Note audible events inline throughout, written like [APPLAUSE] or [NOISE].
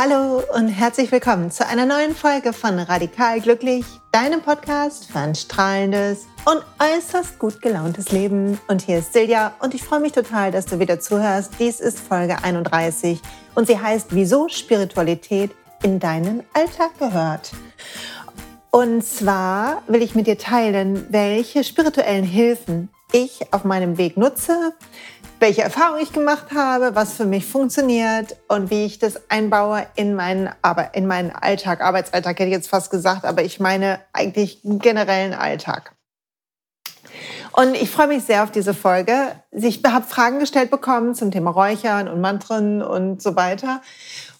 Hallo und herzlich willkommen zu einer neuen Folge von Radikal Glücklich, deinem Podcast für ein strahlendes und äußerst gut gelauntes Leben. Und hier ist Silja und ich freue mich total, dass du wieder zuhörst. Dies ist Folge 31 und sie heißt Wieso Spiritualität in deinen Alltag gehört. Und zwar will ich mit dir teilen, welche spirituellen Hilfen ich auf meinem Weg nutze, welche Erfahrungen ich gemacht habe, was für mich funktioniert und wie ich das einbaue in meinen, aber in meinen Alltag, Arbeitsalltag hätte ich jetzt fast gesagt, aber ich meine eigentlich generellen Alltag. Und ich freue mich sehr auf diese Folge. Ich habe Fragen gestellt bekommen zum Thema Räuchern und Mantren und so weiter.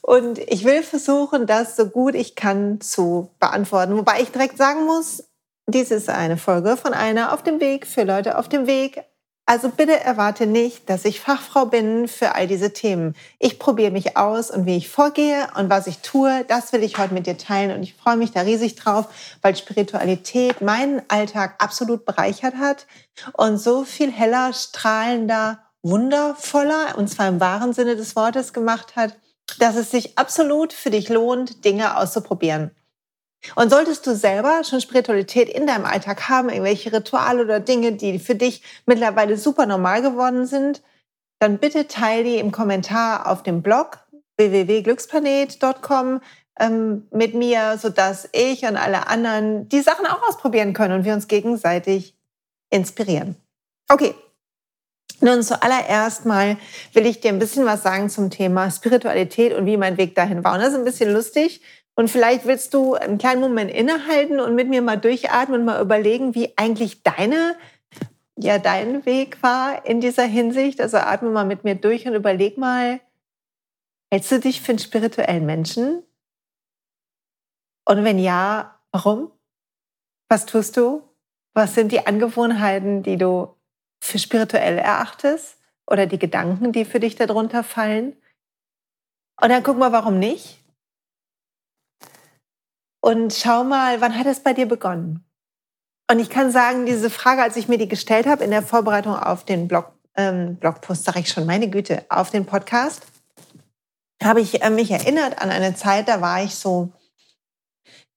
Und ich will versuchen, das so gut ich kann zu beantworten. Wobei ich direkt sagen muss, dies ist eine Folge von einer auf dem Weg für Leute auf dem Weg, also bitte erwarte nicht, dass ich Fachfrau bin für all diese Themen. Ich probiere mich aus und wie ich vorgehe und was ich tue, das will ich heute mit dir teilen und ich freue mich da riesig drauf, weil Spiritualität meinen Alltag absolut bereichert hat und so viel heller, strahlender, wundervoller und zwar im wahren Sinne des Wortes gemacht hat, dass es sich absolut für dich lohnt, Dinge auszuprobieren. Und solltest du selber schon Spiritualität in deinem Alltag haben, irgendwelche Rituale oder Dinge, die für dich mittlerweile super normal geworden sind, dann bitte teile die im Kommentar auf dem Blog www.glücksplanet.com ähm, mit mir, sodass ich und alle anderen die Sachen auch ausprobieren können und wir uns gegenseitig inspirieren. Okay. Nun zuallererst mal will ich dir ein bisschen was sagen zum Thema Spiritualität und wie mein Weg dahin war. Und das ist ein bisschen lustig, und vielleicht willst du einen kleinen Moment innehalten und mit mir mal durchatmen und mal überlegen, wie eigentlich deine, ja, dein Weg war in dieser Hinsicht. Also atme mal mit mir durch und überleg mal, hältst du dich für einen spirituellen Menschen? Und wenn ja, warum? Was tust du? Was sind die Angewohnheiten, die du für spirituell erachtest? Oder die Gedanken, die für dich darunter fallen? Und dann guck mal, warum nicht? Und schau mal, wann hat es bei dir begonnen? Und ich kann sagen, diese Frage, als ich mir die gestellt habe in der Vorbereitung auf den Blog, ähm, Blogpost, sage ich schon, meine Güte, auf den Podcast, habe ich äh, mich erinnert an eine Zeit, da war ich so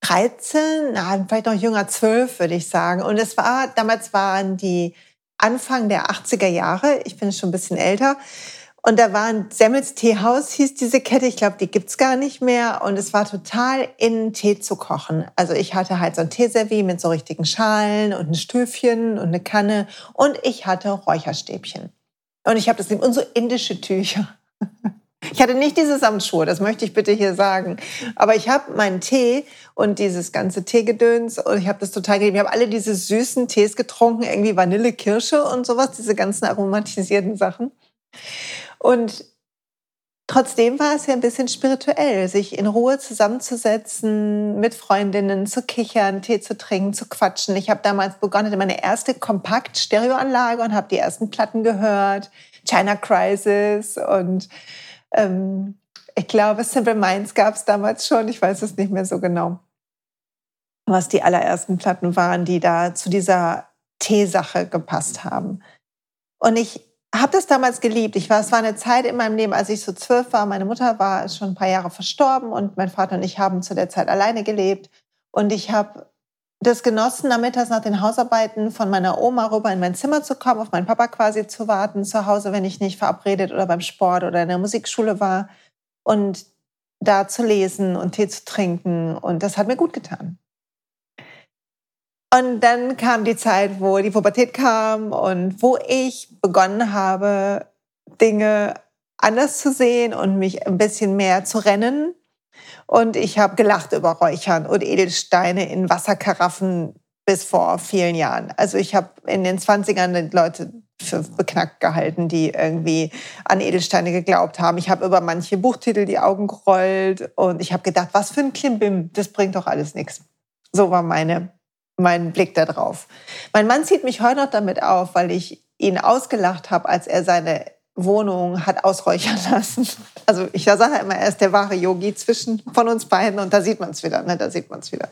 13, na, vielleicht noch jünger, 12, würde ich sagen. Und es war, damals waren die Anfang der 80er Jahre, ich bin schon ein bisschen älter, und da war ein Semmels Teehaus, hieß diese Kette. Ich glaube, die gibt's gar nicht mehr. Und es war total in Tee zu kochen. Also ich hatte halt so ein Teeservie mit so richtigen Schalen und ein Stüfchen und eine Kanne. Und ich hatte Räucherstäbchen. Und ich habe das und so indische Tücher. Ich hatte nicht diese Samtschuhe, das möchte ich bitte hier sagen. Aber ich habe meinen Tee und dieses ganze Teegedöns und ich habe das total geliebt. Ich habe alle diese süßen Tees getrunken, irgendwie Vanille, Kirsche und sowas, diese ganzen aromatisierten Sachen. Und trotzdem war es ja ein bisschen spirituell, sich in Ruhe zusammenzusetzen, mit Freundinnen zu kichern, Tee zu trinken, zu quatschen. Ich habe damals begonnen, meine erste Kompakt-Stereoanlage und habe die ersten Platten gehört, China Crisis und ähm, ich glaube, Simple Minds gab es damals schon. Ich weiß es nicht mehr so genau, was die allerersten Platten waren, die da zu dieser Teesache gepasst haben. Und ich habe das damals geliebt. Ich war, es war eine Zeit in meinem Leben, als ich so zwölf war. Meine Mutter war schon ein paar Jahre verstorben und mein Vater und ich haben zu der Zeit alleine gelebt. Und ich habe das genossen, nachmittags nach den Hausarbeiten von meiner Oma rüber in mein Zimmer zu kommen, auf meinen Papa quasi zu warten, zu Hause, wenn ich nicht verabredet oder beim Sport oder in der Musikschule war und da zu lesen und Tee zu trinken. Und das hat mir gut getan. Und dann kam die Zeit, wo die Pubertät kam und wo ich begonnen habe, Dinge anders zu sehen und mich ein bisschen mehr zu rennen. Und ich habe gelacht über Räuchern und Edelsteine in Wasserkaraffen bis vor vielen Jahren. Also ich habe in den 20ern die Leute für beknackt gehalten, die irgendwie an Edelsteine geglaubt haben. Ich habe über manche Buchtitel die Augen gerollt und ich habe gedacht, was für ein Klimbim, das bringt doch alles nichts. So war meine mein Blick darauf. Mein Mann zieht mich heute noch damit auf, weil ich ihn ausgelacht habe, als er seine Wohnung hat ausräuchern [LAUGHS] lassen. Also ich sage immer, er ist der wahre Yogi zwischen von uns beiden und da sieht man es wieder, ne? da sieht man es wieder.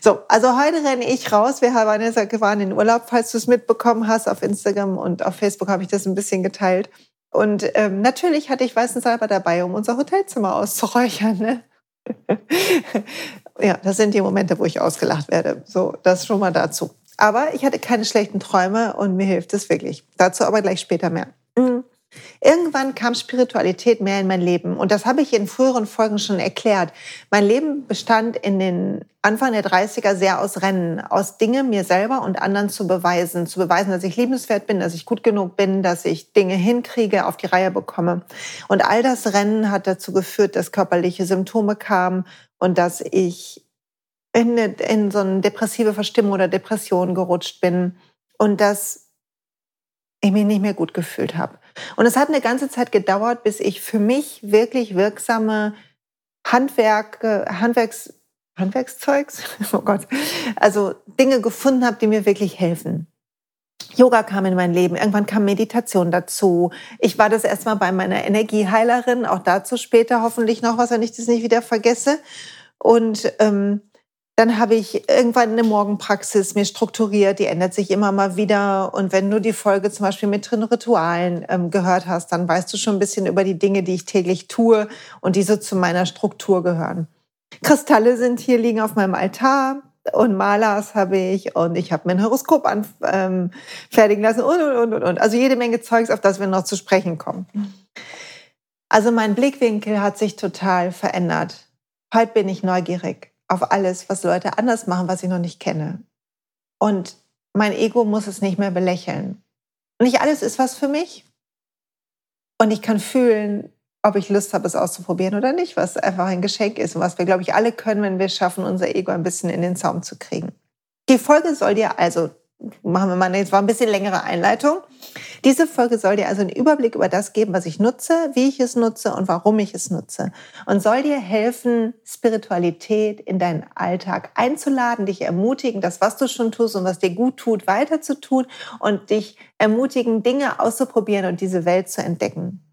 So, also heute renne ich raus. Wir waren in Urlaub, falls du es mitbekommen hast auf Instagram und auf Facebook habe ich das ein bisschen geteilt. Und ähm, natürlich hatte ich weißen Salber dabei, um unser Hotelzimmer auszuräuchern. Ne? [LAUGHS] ja, das sind die Momente, wo ich ausgelacht werde. So, das schon mal dazu. Aber ich hatte keine schlechten Träume und mir hilft es wirklich. Dazu aber gleich später mehr. Mhm. Irgendwann kam Spiritualität mehr in mein Leben und das habe ich in früheren Folgen schon erklärt. Mein Leben bestand in den Anfang der 30er sehr aus Rennen, aus Dinge mir selber und anderen zu beweisen, zu beweisen, dass ich liebenswert bin, dass ich gut genug bin, dass ich Dinge hinkriege, auf die Reihe bekomme. Und all das Rennen hat dazu geführt, dass körperliche Symptome kamen und dass ich in, in so eine depressive Verstimmung oder Depression gerutscht bin und dass ich mich nicht mehr gut gefühlt habe. Und es hat eine ganze Zeit gedauert, bis ich für mich wirklich wirksame Handwerke, Handwerks, Handwerkszeugs, [LAUGHS] oh Gott, also Dinge gefunden habe, die mir wirklich helfen. Yoga kam in mein Leben, irgendwann kam Meditation dazu. Ich war das erstmal bei meiner Energieheilerin, auch dazu später hoffentlich noch was, wenn ich das nicht wieder vergesse. Und ähm, dann habe ich irgendwann eine Morgenpraxis mir strukturiert, die ändert sich immer mal wieder. Und wenn du die Folge zum Beispiel mit drin Ritualen ähm, gehört hast, dann weißt du schon ein bisschen über die Dinge, die ich täglich tue und die so zu meiner Struktur gehören. Kristalle sind hier, liegen auf meinem Altar und Malers habe ich und ich habe mein Horoskop anfertigen ähm, lassen und, und, und, und. Also jede Menge Zeugs, auf das wir noch zu sprechen kommen. Also mein Blickwinkel hat sich total verändert. Heute bin ich neugierig auf alles, was Leute anders machen, was ich noch nicht kenne. Und mein Ego muss es nicht mehr belächeln. Nicht alles ist was für mich. Und ich kann fühlen, ob ich Lust habe, es auszuprobieren oder nicht, was einfach ein Geschenk ist und was wir, glaube ich, alle können, wenn wir schaffen, unser Ego ein bisschen in den Zaum zu kriegen. Die Folge soll dir also machen wir mal jetzt war ein bisschen längere Einleitung. Diese Folge soll dir also einen Überblick über das geben, was ich nutze, wie ich es nutze und warum ich es nutze. Und soll dir helfen, Spiritualität in deinen Alltag einzuladen, dich ermutigen, das, was du schon tust und was dir gut tut, weiter zu tun und dich ermutigen, Dinge auszuprobieren und diese Welt zu entdecken.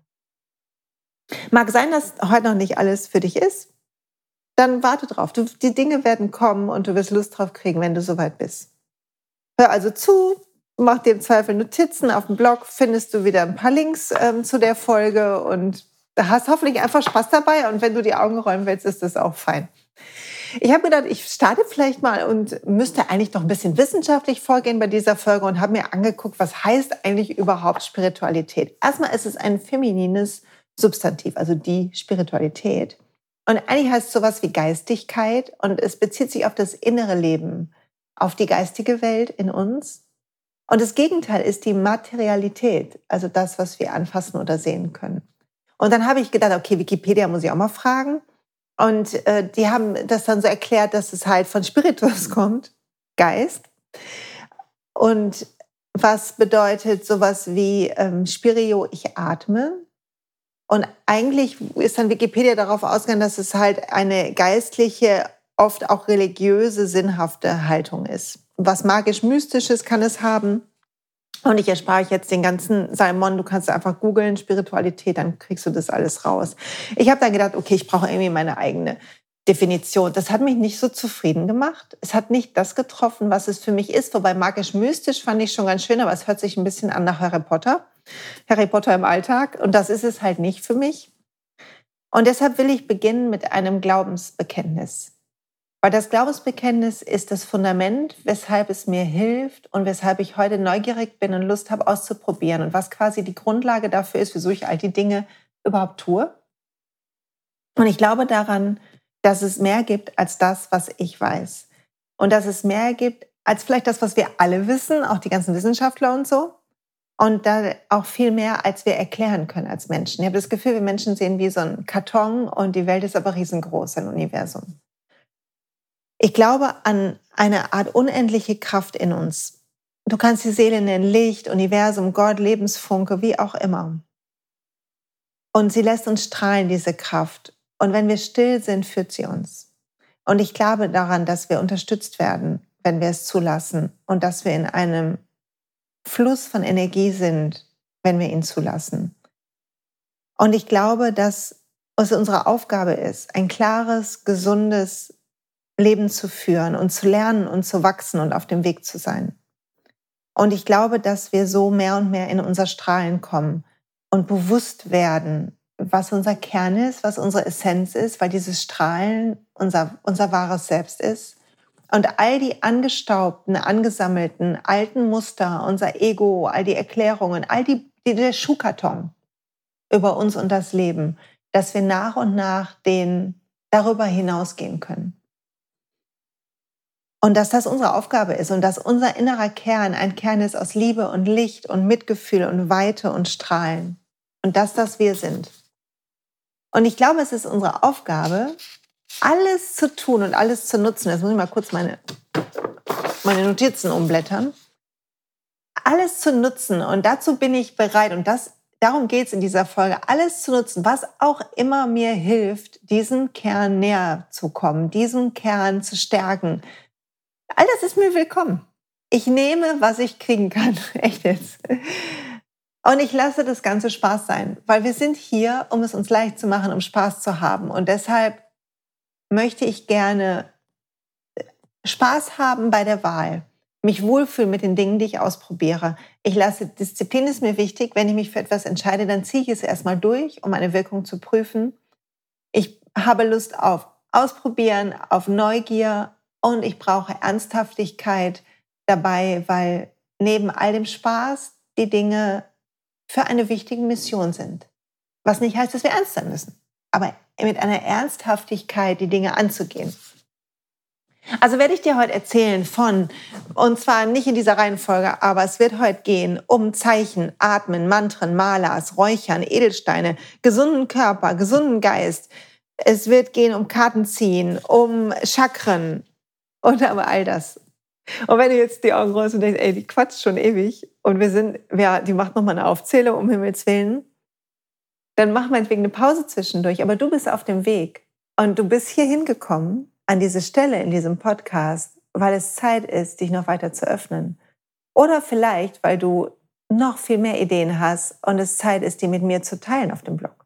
Mag sein, dass heute noch nicht alles für dich ist. Dann warte drauf. Du, die Dinge werden kommen und du wirst Lust drauf kriegen, wenn du soweit bist. Hör also zu, mach dir im Zweifel Notizen. Auf dem Blog findest du wieder ein paar Links ähm, zu der Folge und da hast hoffentlich einfach Spaß dabei. Und wenn du die Augen räumen willst, ist das auch fein. Ich habe gedacht, ich starte vielleicht mal und müsste eigentlich noch ein bisschen wissenschaftlich vorgehen bei dieser Folge und habe mir angeguckt, was heißt eigentlich überhaupt Spiritualität. Erstmal ist es ein feminines Substantiv, also die Spiritualität. Und eigentlich heißt es sowas wie Geistigkeit und es bezieht sich auf das innere Leben auf die geistige Welt in uns. Und das Gegenteil ist die Materialität, also das, was wir anfassen oder sehen können. Und dann habe ich gedacht, okay, Wikipedia muss ich auch mal fragen. Und äh, die haben das dann so erklärt, dass es halt von Spiritus [LAUGHS] kommt, Geist. Und was bedeutet sowas wie ähm, Spirio, ich atme. Und eigentlich ist dann Wikipedia darauf ausgegangen, dass es halt eine geistliche oft auch religiöse, sinnhafte Haltung ist. Was magisch-mystisches kann es haben. Und ich erspare euch jetzt den ganzen Salmon. Du kannst einfach googeln, Spiritualität, dann kriegst du das alles raus. Ich habe dann gedacht, okay, ich brauche irgendwie meine eigene Definition. Das hat mich nicht so zufrieden gemacht. Es hat nicht das getroffen, was es für mich ist. Wobei magisch-mystisch fand ich schon ganz schön, aber es hört sich ein bisschen an nach Harry Potter. Harry Potter im Alltag. Und das ist es halt nicht für mich. Und deshalb will ich beginnen mit einem Glaubensbekenntnis. Weil das Glaubensbekenntnis ist das Fundament, weshalb es mir hilft und weshalb ich heute neugierig bin und Lust habe auszuprobieren und was quasi die Grundlage dafür ist, wieso ich all die Dinge überhaupt tue. Und ich glaube daran, dass es mehr gibt als das, was ich weiß. Und dass es mehr gibt als vielleicht das, was wir alle wissen, auch die ganzen Wissenschaftler und so. Und da auch viel mehr, als wir erklären können als Menschen. Ich habe das Gefühl, wir Menschen sehen wie so ein Karton und die Welt ist aber riesengroß, ein Universum. Ich glaube an eine Art unendliche Kraft in uns. Du kannst die Seele nennen, Licht, Universum, Gott, Lebensfunke, wie auch immer. Und sie lässt uns strahlen, diese Kraft. Und wenn wir still sind, führt sie uns. Und ich glaube daran, dass wir unterstützt werden, wenn wir es zulassen und dass wir in einem Fluss von Energie sind, wenn wir ihn zulassen. Und ich glaube, dass es unsere Aufgabe ist, ein klares, gesundes, Leben zu führen und zu lernen und zu wachsen und auf dem Weg zu sein. Und ich glaube, dass wir so mehr und mehr in unser Strahlen kommen. und bewusst werden, was unser Kern ist, was unsere Essenz ist, weil dieses Strahlen unser, unser wahres Selbst ist. Und all die angestaubten, angesammelten alten Muster, unser Ego, all die Erklärungen, all die, die der Schuhkarton über uns und das Leben, dass wir nach und nach den darüber hinausgehen können. Und dass das unsere Aufgabe ist und dass unser innerer Kern ein Kern ist aus Liebe und Licht und Mitgefühl und Weite und Strahlen. Und dass das wir sind. Und ich glaube, es ist unsere Aufgabe, alles zu tun und alles zu nutzen. Jetzt muss ich mal kurz meine, meine Notizen umblättern. Alles zu nutzen und dazu bin ich bereit und das, darum geht es in dieser Folge, alles zu nutzen, was auch immer mir hilft, diesem Kern näher zu kommen, diesen Kern zu stärken. All das ist mir willkommen. Ich nehme, was ich kriegen kann. [LAUGHS] Echt jetzt. Und ich lasse das Ganze Spaß sein, weil wir sind hier, um es uns leicht zu machen, um Spaß zu haben. Und deshalb möchte ich gerne äh, Spaß haben bei der Wahl, mich wohlfühlen mit den Dingen, die ich ausprobiere. Ich lasse, Disziplin ist mir wichtig. Wenn ich mich für etwas entscheide, dann ziehe ich es erstmal durch, um eine Wirkung zu prüfen. Ich habe Lust auf Ausprobieren, auf Neugier und ich brauche Ernsthaftigkeit dabei, weil neben all dem Spaß die Dinge für eine wichtige Mission sind. Was nicht heißt, dass wir ernst sein müssen, aber mit einer Ernsthaftigkeit die Dinge anzugehen. Also werde ich dir heute erzählen von, und zwar nicht in dieser Reihenfolge, aber es wird heute gehen um Zeichen, Atmen, Mantren, Malas, Räuchern, Edelsteine, gesunden Körper, gesunden Geist. Es wird gehen um Kartenziehen, um Chakren und aber all das. Und wenn du jetzt die Augen rollst und denkst, ey, die quatscht schon ewig und wir sind, wer, die macht nochmal eine Aufzählung, um Himmels Willen, dann mach meinetwegen eine Pause zwischendurch. Aber du bist auf dem Weg und du bist hier hingekommen an diese Stelle in diesem Podcast, weil es Zeit ist, dich noch weiter zu öffnen. Oder vielleicht, weil du noch viel mehr Ideen hast und es Zeit ist, die mit mir zu teilen auf dem Blog.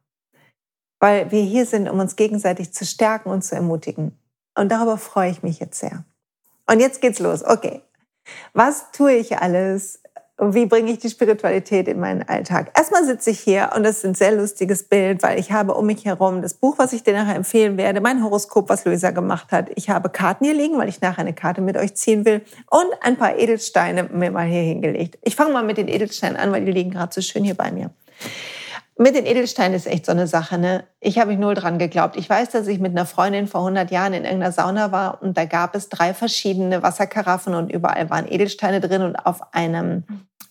Weil wir hier sind, um uns gegenseitig zu stärken und zu ermutigen. Und darüber freue ich mich jetzt sehr. Und jetzt geht's los. Okay. Was tue ich alles? Und wie bringe ich die Spiritualität in meinen Alltag? Erstmal sitze ich hier und das ist ein sehr lustiges Bild, weil ich habe um mich herum das Buch, was ich dir nachher empfehlen werde, mein Horoskop, was Luisa gemacht hat. Ich habe Karten hier liegen, weil ich nachher eine Karte mit euch ziehen will und ein paar Edelsteine mir mal hier hingelegt. Ich fange mal mit den Edelsteinen an, weil die liegen gerade so schön hier bei mir. Mit den Edelsteinen ist echt so eine Sache. Ne? Ich habe mich null dran geglaubt. Ich weiß, dass ich mit einer Freundin vor 100 Jahren in irgendeiner Sauna war und da gab es drei verschiedene Wasserkaraffen und überall waren Edelsteine drin und auf einem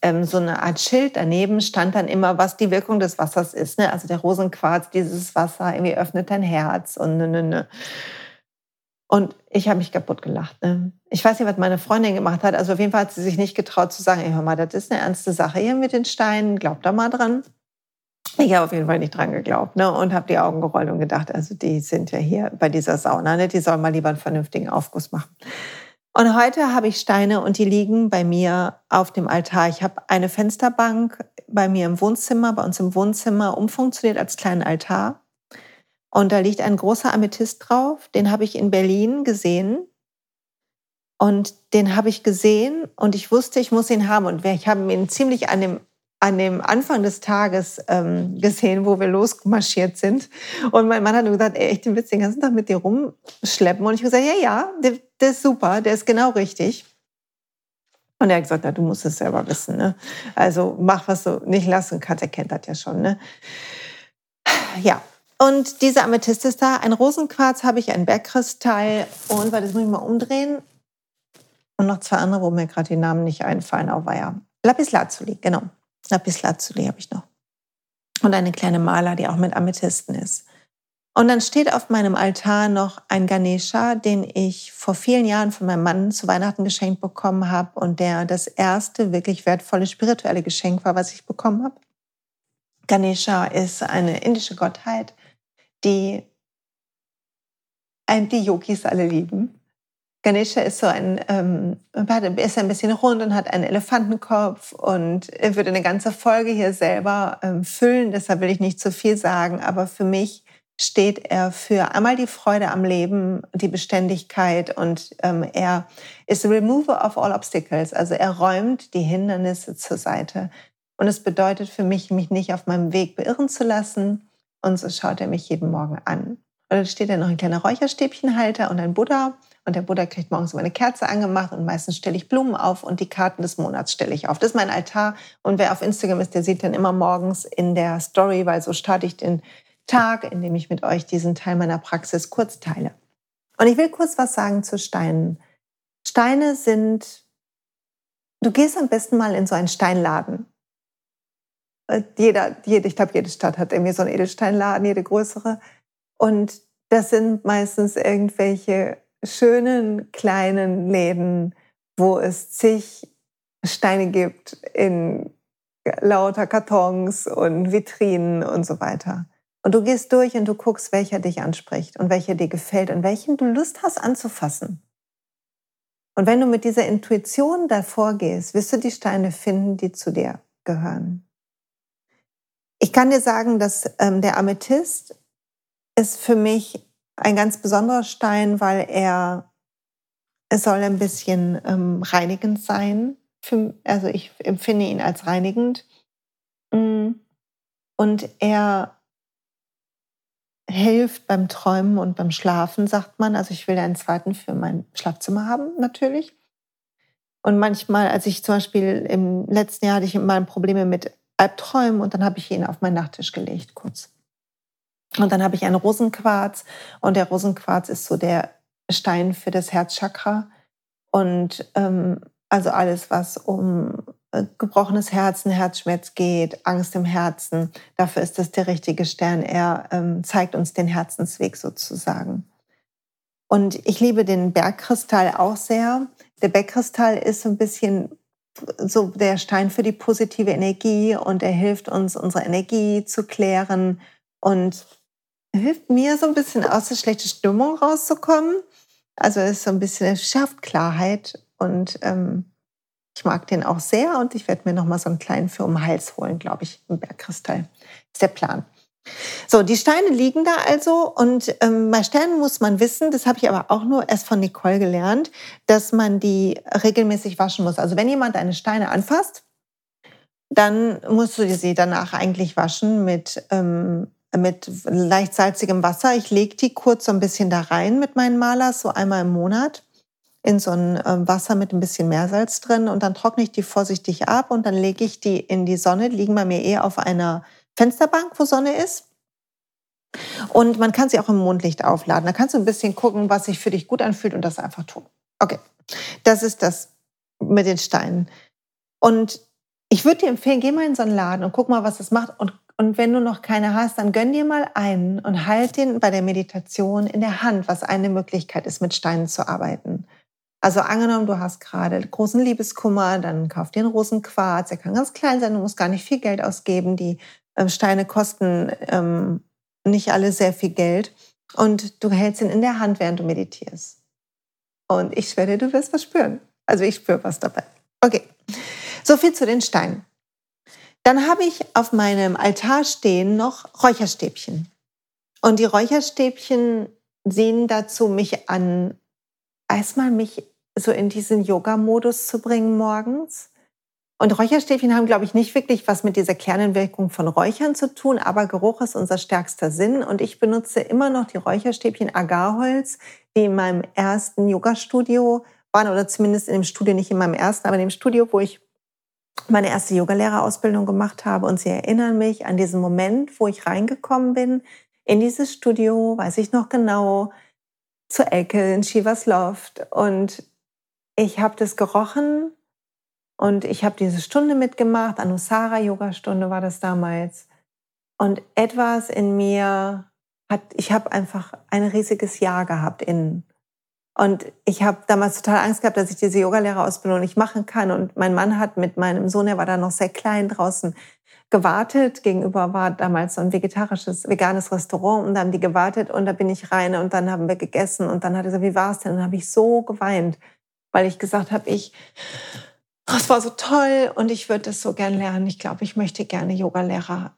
ähm, so eine Art Schild daneben stand dann immer, was die Wirkung des Wassers ist. Ne? Also der Rosenquarz, dieses Wasser irgendwie öffnet dein Herz und ne, ne, ne. Und ich habe mich kaputt gelacht. Ne? Ich weiß nicht, was meine Freundin gemacht hat. Also auf jeden Fall hat sie sich nicht getraut zu sagen, ey, hör mal, das ist eine ernste Sache hier mit den Steinen, glaub da mal dran. Ich habe auf jeden Fall nicht dran geglaubt ne? und habe die Augen gerollt und gedacht, also die sind ja hier bei dieser Sauna, ne? die sollen mal lieber einen vernünftigen Aufguss machen. Und heute habe ich Steine und die liegen bei mir auf dem Altar. Ich habe eine Fensterbank bei mir im Wohnzimmer, bei uns im Wohnzimmer umfunktioniert als kleinen Altar. Und da liegt ein großer Amethyst drauf. Den habe ich in Berlin gesehen. Und den habe ich gesehen und ich wusste, ich muss ihn haben. Und ich habe ihn ziemlich an dem an dem Anfang des Tages ähm, gesehen, wo wir losmarschiert sind. Und mein Mann hat nur gesagt, ey, ich Witz den ganzen Tag mit dir rumschleppen. Und ich habe gesagt, ja, ja, der, der, ist super, der ist genau richtig. Und er hat gesagt, na, du musst es selber wissen. Ne? Also mach, was du nicht lassen kannst. Er kennt das ja schon. Ne? Ja, und dieser Amethyst ist da. Ein Rosenquarz habe ich, ein Bergkristall. Und, weil das muss ich mal umdrehen. Und noch zwei andere, wo mir gerade die Namen nicht einfallen. Auf ja. Lapislazuli, genau. Lapislazuli habe ich noch. Und eine kleine Maler, die auch mit Amethysten ist. Und dann steht auf meinem Altar noch ein Ganesha, den ich vor vielen Jahren von meinem Mann zu Weihnachten geschenkt bekommen habe und der das erste wirklich wertvolle spirituelle Geschenk war, was ich bekommen habe. Ganesha ist eine indische Gottheit, die die Yogis alle lieben. Ganesha ist so ein, ähm, ist ein bisschen rund und hat einen Elefantenkopf und er würde eine ganze Folge hier selber ähm, füllen. Deshalb will ich nicht zu viel sagen, aber für mich steht er für einmal die Freude am Leben, die Beständigkeit und ähm, er ist remover of all obstacles. Also er räumt die Hindernisse zur Seite. Und es bedeutet für mich, mich nicht auf meinem Weg beirren zu lassen. Und so schaut er mich jeden Morgen an. Und dann steht da noch ein kleiner Räucherstäbchenhalter und ein Buddha. Und der Buddha kriegt morgens immer eine Kerze angemacht und meistens stelle ich Blumen auf und die Karten des Monats stelle ich auf. Das ist mein Altar. Und wer auf Instagram ist, der sieht dann immer morgens in der Story, weil so starte ich den Tag, in dem ich mit euch diesen Teil meiner Praxis kurz teile. Und ich will kurz was sagen zu Steinen. Steine sind, du gehst am besten mal in so einen Steinladen. Äh, jeder, jede, ich glaube, jede Stadt hat irgendwie so einen Edelsteinladen, jede größere. Und das sind meistens irgendwelche schönen kleinen Läden, wo es zig Steine gibt in lauter Kartons und Vitrinen und so weiter. Und du gehst durch und du guckst, welcher dich anspricht und welcher dir gefällt und welchen du Lust hast anzufassen. Und wenn du mit dieser Intuition davor gehst, wirst du die Steine finden, die zu dir gehören. Ich kann dir sagen, dass ähm, der Amethyst ist für mich ein ganz besonderer Stein, weil er es soll ein bisschen ähm, reinigend sein. Für, also ich empfinde ihn als reinigend. Mm. Und er hilft beim Träumen und beim Schlafen, sagt man. Also ich will einen zweiten für mein Schlafzimmer haben, natürlich. Und manchmal, als ich zum Beispiel im letzten Jahr hatte ich mal Probleme mit Albträumen und dann habe ich ihn auf meinen Nachttisch gelegt, kurz. Und dann habe ich einen Rosenquarz und der Rosenquarz ist so der Stein für das Herzchakra. Und ähm, also alles, was um äh, gebrochenes Herzen, Herzschmerz geht, Angst im Herzen, dafür ist das der richtige Stern. Er ähm, zeigt uns den Herzensweg sozusagen. Und ich liebe den Bergkristall auch sehr. Der Bergkristall ist so ein bisschen so der Stein für die positive Energie und er hilft uns, unsere Energie zu klären und hilft mir so ein bisschen aus der schlechten Stimmung rauszukommen. Also es ist so ein bisschen, es schafft Klarheit und ähm, ich mag den auch sehr und ich werde mir noch mal so einen kleinen für um den Hals holen, glaube ich, im Bergkristall. Ist der Plan. So, die Steine liegen da also und ähm, bei Sternen muss man wissen, das habe ich aber auch nur erst von Nicole gelernt, dass man die regelmäßig waschen muss. Also wenn jemand deine Steine anfasst, dann musst du sie danach eigentlich waschen mit ähm, mit leicht salzigem Wasser. Ich lege die kurz so ein bisschen da rein mit meinen Malers, so einmal im Monat in so ein ähm, Wasser mit ein bisschen Meersalz drin und dann trockne ich die vorsichtig ab und dann lege ich die in die Sonne, die liegen bei mir eher auf einer Fensterbank, wo Sonne ist. Und man kann sie auch im Mondlicht aufladen. Da kannst du ein bisschen gucken, was sich für dich gut anfühlt und das einfach tun. Okay, das ist das mit den Steinen. Und ich würde dir empfehlen, geh mal in so einen Laden und guck mal, was das macht und und wenn du noch keine hast, dann gönn dir mal einen und halt den bei der Meditation in der Hand, was eine Möglichkeit ist, mit Steinen zu arbeiten. Also angenommen, du hast gerade großen Liebeskummer, dann kauf dir einen Rosenquarz. Der kann ganz klein sein, du musst gar nicht viel Geld ausgeben. Die ähm, Steine kosten ähm, nicht alle sehr viel Geld. Und du hältst ihn in der Hand, während du meditierst. Und ich schwöre, du wirst was spüren. Also ich spüre was dabei. Okay, so viel zu den Steinen. Dann habe ich auf meinem Altar stehen noch Räucherstäbchen. Und die Räucherstäbchen sehen dazu, mich an, erstmal mich so in diesen Yoga-Modus zu bringen morgens. Und Räucherstäbchen haben, glaube ich, nicht wirklich was mit dieser Kernenwirkung von Räuchern zu tun, aber Geruch ist unser stärkster Sinn. Und ich benutze immer noch die Räucherstäbchen Agarholz, die in meinem ersten Yoga-Studio waren, oder zumindest in dem Studio, nicht in meinem ersten, aber in dem Studio, wo ich meine erste Yogalehrerausbildung gemacht habe. Und sie erinnern mich an diesen Moment, wo ich reingekommen bin in dieses Studio, weiß ich noch genau, zu Elke in Shivas Loft. Und ich habe das gerochen und ich habe diese Stunde mitgemacht. Anusara-Yoga-Stunde war das damals. Und etwas in mir hat, ich habe einfach ein riesiges Ja gehabt innen. Und ich habe damals total Angst gehabt, dass ich diese Yogalehrerausbildung nicht machen kann. Und mein Mann hat mit meinem Sohn, der war da noch sehr klein draußen, gewartet. Gegenüber war damals so ein vegetarisches, veganes Restaurant und da haben die gewartet und da bin ich rein und dann haben wir gegessen und dann hat er gesagt, wie war es denn? Und dann habe ich so geweint, weil ich gesagt habe, ich, es war so toll und ich würde das so gern lernen. Ich glaube, ich möchte gerne Yogalehrer.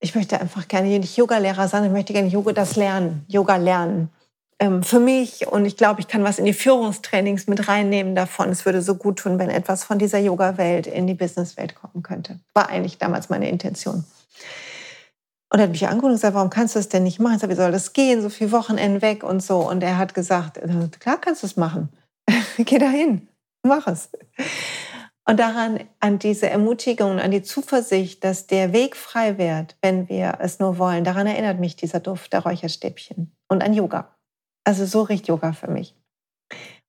Ich möchte einfach gerne nicht Yogalehrer sein, ich möchte gerne Yoga das lernen, Yoga lernen ähm, für mich und ich glaube, ich kann was in die Führungstrainings mit reinnehmen davon. Es würde so gut tun, wenn etwas von dieser Yoga-Welt in die Business-Welt kommen könnte. War eigentlich damals meine Intention. Und er hat mich angeguckt und gesagt, warum kannst du das denn nicht machen? Ich sage, wie soll das gehen? So viele Wochenenden weg und so. Und er hat gesagt, äh, klar kannst du es machen. [LAUGHS] Geh dahin, mach es. Und daran, an diese Ermutigung, an die Zuversicht, dass der Weg frei wird, wenn wir es nur wollen, daran erinnert mich dieser Duft der Räucherstäbchen und an Yoga. Also so riecht Yoga für mich.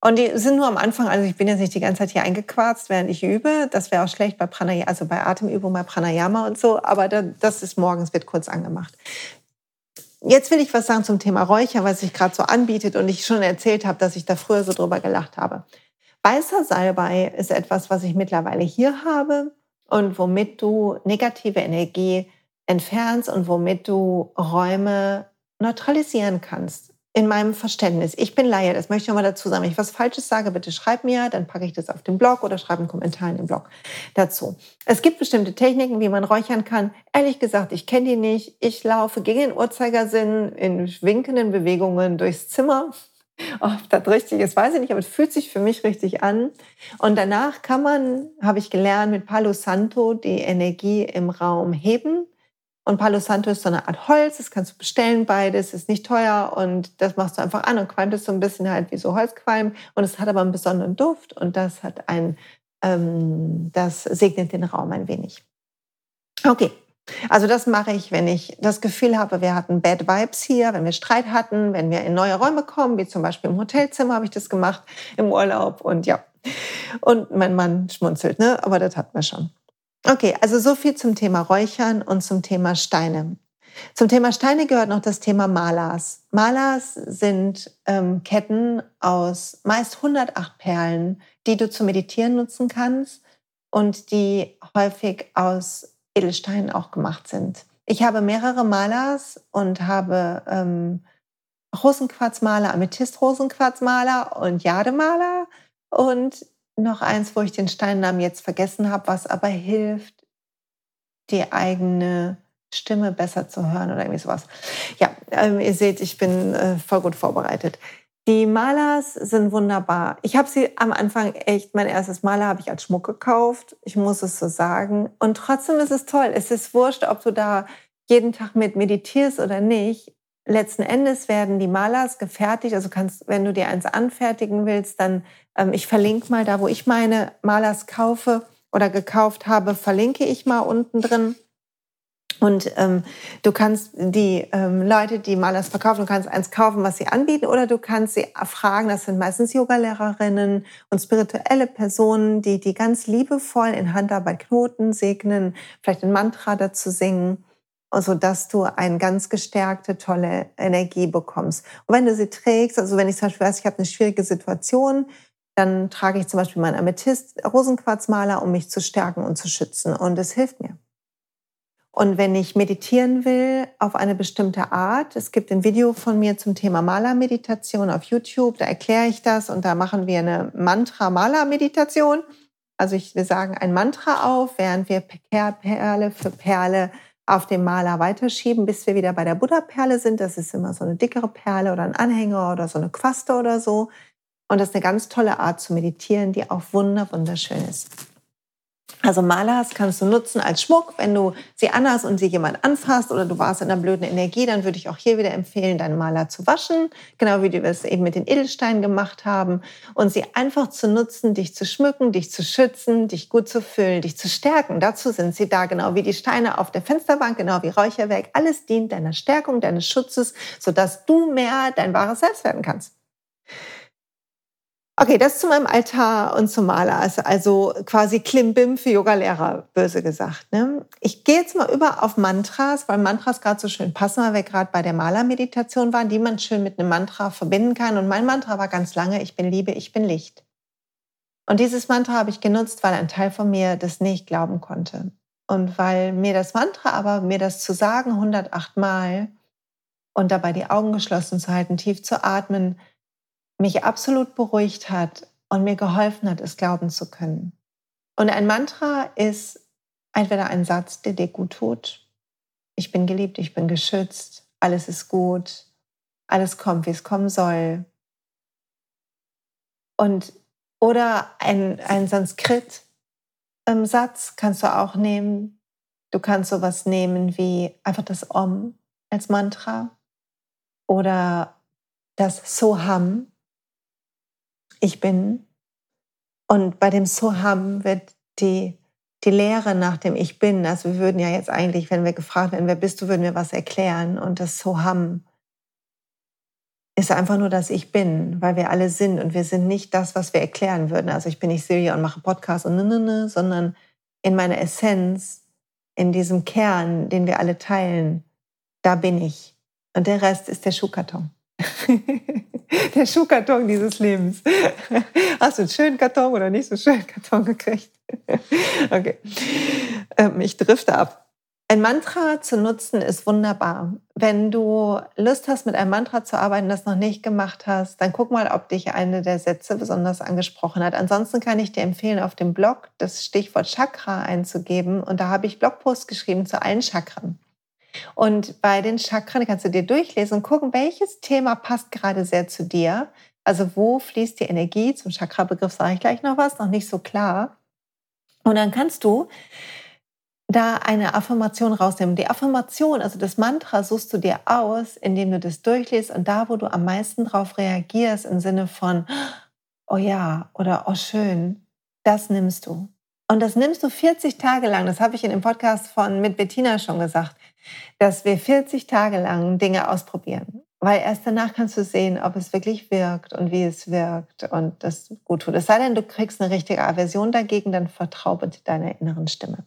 Und die sind nur am Anfang, also ich bin jetzt nicht die ganze Zeit hier eingequarzt, während ich übe. Das wäre auch schlecht bei Pranayama, also bei Atemübungen, bei Pranayama und so. Aber das ist morgens, wird kurz angemacht. Jetzt will ich was sagen zum Thema Räucher, was sich gerade so anbietet und ich schon erzählt habe, dass ich da früher so drüber gelacht habe. Weißer Salbei ist etwas, was ich mittlerweile hier habe und womit du negative Energie entfernst und womit du Räume neutralisieren kannst in meinem Verständnis. Ich bin Laie, das möchte ich nochmal dazu sagen. Wenn ich was Falsches sage, bitte schreib mir, dann packe ich das auf den Blog oder schreibe einen Kommentar in den Blog dazu. Es gibt bestimmte Techniken, wie man räuchern kann. Ehrlich gesagt, ich kenne die nicht. Ich laufe gegen den Uhrzeigersinn in winkenden Bewegungen durchs Zimmer. [LAUGHS] Ob das richtig ist, weiß ich nicht, aber es fühlt sich für mich richtig an. Und danach kann man, habe ich gelernt, mit Palo Santo die Energie im Raum heben und Palo Santo ist so eine Art Holz, das kannst du bestellen, beides ist nicht teuer und das machst du einfach an und qualmt es so ein bisschen halt wie so Holzqualm und es hat aber einen besonderen Duft und das hat ein, ähm, das segnet den Raum ein wenig. Okay, also das mache ich, wenn ich das Gefühl habe, wir hatten Bad Vibes hier, wenn wir Streit hatten, wenn wir in neue Räume kommen, wie zum Beispiel im Hotelzimmer habe ich das gemacht, im Urlaub und ja. Und mein Mann schmunzelt, ne? aber das hatten wir schon. Okay, also so viel zum Thema Räuchern und zum Thema Steine. Zum Thema Steine gehört noch das Thema Malas. Malas sind ähm, Ketten aus meist 108 Perlen, die du zum Meditieren nutzen kannst und die häufig aus Edelsteinen auch gemacht sind. Ich habe mehrere Malas und habe ähm, Rosenquarzmaler, Amethyst-Rosenquarzmaler und Jademaler und noch eins, wo ich den Steinnamen jetzt vergessen habe, was aber hilft, die eigene Stimme besser zu hören oder irgendwie sowas. Ja, ähm, ihr seht, ich bin äh, voll gut vorbereitet. Die Malers sind wunderbar. Ich habe sie am Anfang echt, mein erstes Maler habe ich als Schmuck gekauft. Ich muss es so sagen. Und trotzdem ist es toll. Es ist wurscht, ob du da jeden Tag mit meditierst oder nicht letzten Endes werden die Malers gefertigt. Also kannst, wenn du dir eins anfertigen willst, dann, ich verlinke mal da, wo ich meine Malers kaufe oder gekauft habe, verlinke ich mal unten drin. Und ähm, du kannst die ähm, Leute, die Malers verkaufen, du kannst eins kaufen, was sie anbieten, oder du kannst sie fragen. Das sind meistens Yogalehrerinnen und spirituelle Personen, die die ganz liebevoll in Handarbeit Knoten segnen, vielleicht ein Mantra dazu singen so dass du eine ganz gestärkte, tolle Energie bekommst. Und wenn du sie trägst, also wenn ich zum Beispiel weiß, ich habe eine schwierige Situation, dann trage ich zum Beispiel meinen Amethyst-Rosenquarzmaler, um mich zu stärken und zu schützen. Und es hilft mir. Und wenn ich meditieren will auf eine bestimmte Art, es gibt ein Video von mir zum Thema Malermeditation auf YouTube, da erkläre ich das und da machen wir eine Mantra-Maler-Meditation. Also ich, wir sagen ein Mantra auf, während wir Perle für Perle auf dem Maler weiterschieben, bis wir wieder bei der Buddha-Perle sind. Das ist immer so eine dickere Perle oder ein Anhänger oder so eine Quaste oder so. Und das ist eine ganz tolle Art zu meditieren, die auch wunder wunderschön ist. Also Malas kannst du nutzen als Schmuck, wenn du sie anhast und sie jemand anfasst oder du warst in einer blöden Energie, dann würde ich auch hier wieder empfehlen, deinen Maler zu waschen, genau wie wir es eben mit den Edelsteinen gemacht haben und sie einfach zu nutzen, dich zu schmücken, dich zu schützen, dich gut zu füllen, dich zu stärken. Dazu sind sie da, genau wie die Steine auf der Fensterbank, genau wie Räucherwerk. Alles dient deiner Stärkung, deines Schutzes, sodass du mehr dein wahres Selbst werden kannst. Okay, das zu meinem Altar und zum Maler. Also, also quasi Klimbim für Yogalehrer, böse gesagt. Ne? Ich gehe jetzt mal über auf Mantras, weil Mantras gerade so schön passen, weil wir gerade bei der Malermeditation waren, die man schön mit einem Mantra verbinden kann. Und mein Mantra war ganz lange, ich bin Liebe, ich bin Licht. Und dieses Mantra habe ich genutzt, weil ein Teil von mir das nicht glauben konnte. Und weil mir das Mantra aber, mir das zu sagen 108 Mal und dabei die Augen geschlossen zu halten, tief zu atmen, mich absolut beruhigt hat und mir geholfen hat, es glauben zu können. Und ein Mantra ist entweder ein Satz, der dir gut tut. Ich bin geliebt, ich bin geschützt, alles ist gut. alles kommt, wie es kommen soll. Und oder ein, ein Sanskrit-Satz ähm, kannst du auch nehmen. Du kannst sowas nehmen wie einfach das Om als Mantra oder das Soham, ich bin. Und bei dem Soham wird die, die Lehre nach dem Ich bin, also wir würden ja jetzt eigentlich, wenn wir gefragt werden, wer bist du, würden wir was erklären. Und das Soham ist einfach nur das Ich bin, weil wir alle sind und wir sind nicht das, was wir erklären würden. Also ich bin nicht Silvia und mache Podcast und ne, ne, ne, sondern in meiner Essenz, in diesem Kern, den wir alle teilen, da bin ich. Und der Rest ist der Schuhkarton. [LAUGHS] [LAUGHS] der Schuhkarton dieses Lebens. Hast du einen schönen Karton oder nicht so schönen Karton gekriegt? [LAUGHS] okay. Ähm, ich drifte ab. Ein Mantra zu nutzen ist wunderbar. Wenn du Lust hast, mit einem Mantra zu arbeiten, das noch nicht gemacht hast, dann guck mal, ob dich eine der Sätze besonders angesprochen hat. Ansonsten kann ich dir empfehlen, auf dem Blog das Stichwort Chakra einzugeben. Und da habe ich Blogpost geschrieben zu allen Chakren. Und bei den Chakren kannst du dir durchlesen und gucken, welches Thema passt gerade sehr zu dir. Also wo fließt die Energie? Zum Chakra-Begriff sage ich gleich noch was, noch nicht so klar. Und dann kannst du da eine Affirmation rausnehmen. Die Affirmation, also das Mantra, suchst du dir aus, indem du das durchliest und da, wo du am meisten drauf reagierst, im Sinne von, oh ja oder oh schön, das nimmst du. Und das nimmst du 40 Tage lang. Das habe ich in dem Podcast von mit Bettina schon gesagt, dass wir 40 Tage lang Dinge ausprobieren. Weil erst danach kannst du sehen, ob es wirklich wirkt und wie es wirkt und das gut tut. Es sei denn, du kriegst eine richtige Aversion dagegen, dann vertraue bitte deiner inneren Stimme.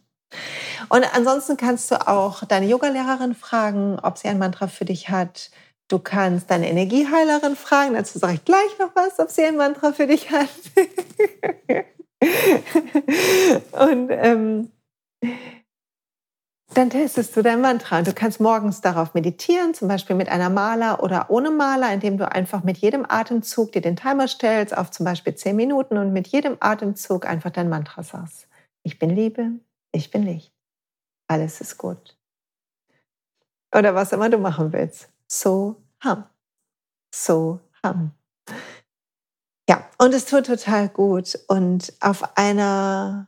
Und ansonsten kannst du auch deine Yogalehrerin fragen, ob sie ein Mantra für dich hat. Du kannst deine Energieheilerin fragen, dazu sage ich gleich noch was, ob sie ein Mantra für dich hat. [LAUGHS] und ähm, dann testest du dein Mantra. Und du kannst morgens darauf meditieren, zum Beispiel mit einer Maler oder ohne Maler, indem du einfach mit jedem Atemzug dir den Timer stellst auf zum Beispiel zehn Minuten und mit jedem Atemzug einfach dein Mantra sagst. Ich bin Liebe, ich bin Licht. Alles ist gut. Oder was immer du machen willst. So ham. So ham. Ja, und es tut total gut. Und auf einer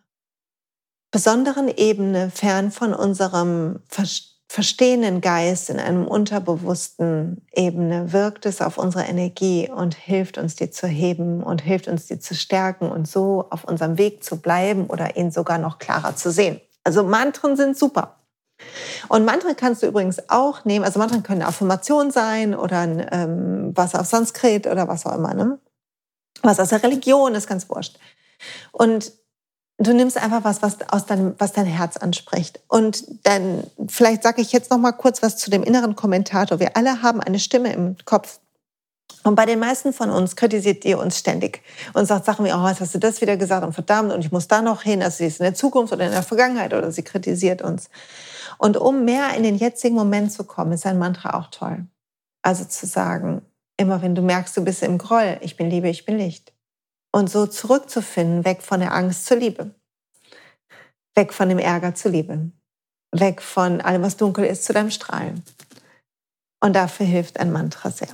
besonderen Ebene, fern von unserem verstehenden Geist, in einem unterbewussten Ebene, wirkt es auf unsere Energie und hilft uns, die zu heben und hilft uns, die zu stärken und so auf unserem Weg zu bleiben oder ihn sogar noch klarer zu sehen. Also Mantren sind super. Und Mantren kannst du übrigens auch nehmen. Also Mantren können Affirmationen sein oder ähm, was auf Sanskrit oder was auch immer. Ne? Was aus der Religion ist ganz wurscht. Und du nimmst einfach was, was aus deinem, was dein Herz anspricht. Und dann, vielleicht sage ich jetzt noch mal kurz was zu dem inneren Kommentator. Wir alle haben eine Stimme im Kopf. Und bei den meisten von uns kritisiert ihr uns ständig und sagt Sachen wie, oh, was hast du das wieder gesagt und verdammt und ich muss da noch hin. Also sie ist in der Zukunft oder in der Vergangenheit oder sie kritisiert uns. Und um mehr in den jetzigen Moment zu kommen, ist ein Mantra auch toll. Also zu sagen, immer wenn du merkst, du bist im Groll, ich bin Liebe, ich bin Licht. Und so zurückzufinden, weg von der Angst zur Liebe. Weg von dem Ärger zur Liebe. Weg von allem, was dunkel ist, zu deinem Strahlen. Und dafür hilft ein Mantra sehr.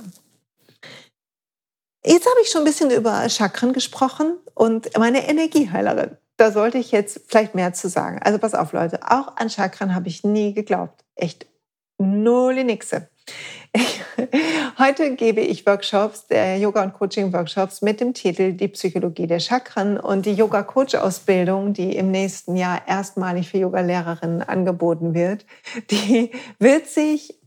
Jetzt habe ich schon ein bisschen über Chakren gesprochen und meine Energieheilerin. Da sollte ich jetzt vielleicht mehr zu sagen. Also pass auf, Leute, auch an Chakren habe ich nie geglaubt. Echt null nixe. [LAUGHS] Heute gebe ich Workshops, der Yoga- und Coaching-Workshops mit dem Titel Die Psychologie der Chakren und die Yoga-Coach-Ausbildung, die im nächsten Jahr erstmalig für Yoga-Lehrerinnen angeboten wird, die wird sich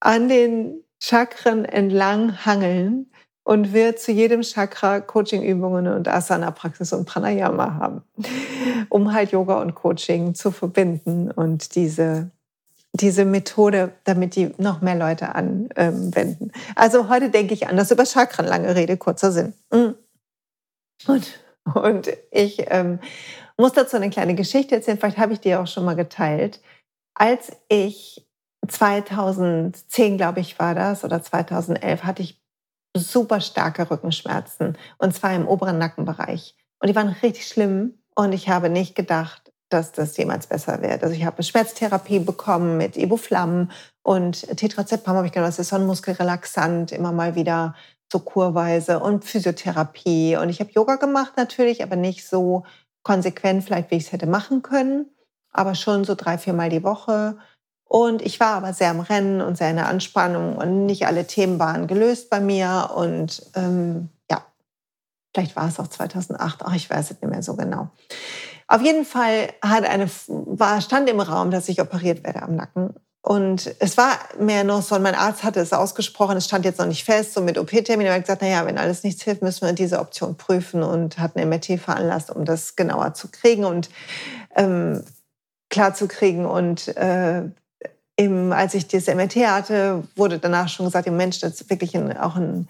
an den Chakren entlang hangeln und wird zu jedem Chakra Coaching-Übungen und Asana-Praxis und Pranayama haben, um halt Yoga und Coaching zu verbinden und diese diese Methode, damit die noch mehr Leute anwenden. Also heute denke ich anders über Chakren, lange Rede, kurzer Sinn. Mm. Und, und ich ähm, muss dazu eine kleine Geschichte erzählen, vielleicht habe ich die auch schon mal geteilt. Als ich 2010, glaube ich, war das, oder 2011, hatte ich super starke Rückenschmerzen und zwar im oberen Nackenbereich. Und die waren richtig schlimm und ich habe nicht gedacht, dass das jemals besser wird. Also ich habe Schmerztherapie bekommen mit Ibuflam und Tetrazepam habe ich genommen. Das ist so ein Muskelrelaxant, immer mal wieder so kurweise und Physiotherapie. Und ich habe Yoga gemacht natürlich, aber nicht so konsequent vielleicht, wie ich es hätte machen können, aber schon so drei, viermal die Woche. Und ich war aber sehr am Rennen und sehr in der Anspannung und nicht alle Themen waren gelöst bei mir. Und ähm, ja, vielleicht war es auch 2008, ach, ich weiß es nicht mehr so genau. Auf jeden Fall hat eine, war, stand im Raum, dass ich operiert werde am Nacken. Und es war mehr noch so, mein Arzt hatte es ausgesprochen, es stand jetzt noch nicht fest, so mit OP-Termin. Er hat gesagt, naja, wenn alles nichts hilft, müssen wir diese Option prüfen und hat eine MRT veranlasst, um das genauer zu kriegen und ähm, klar zu kriegen. Und äh, im, als ich das MRT hatte, wurde danach schon gesagt, im Mensch, das ist wirklich ein, auch ein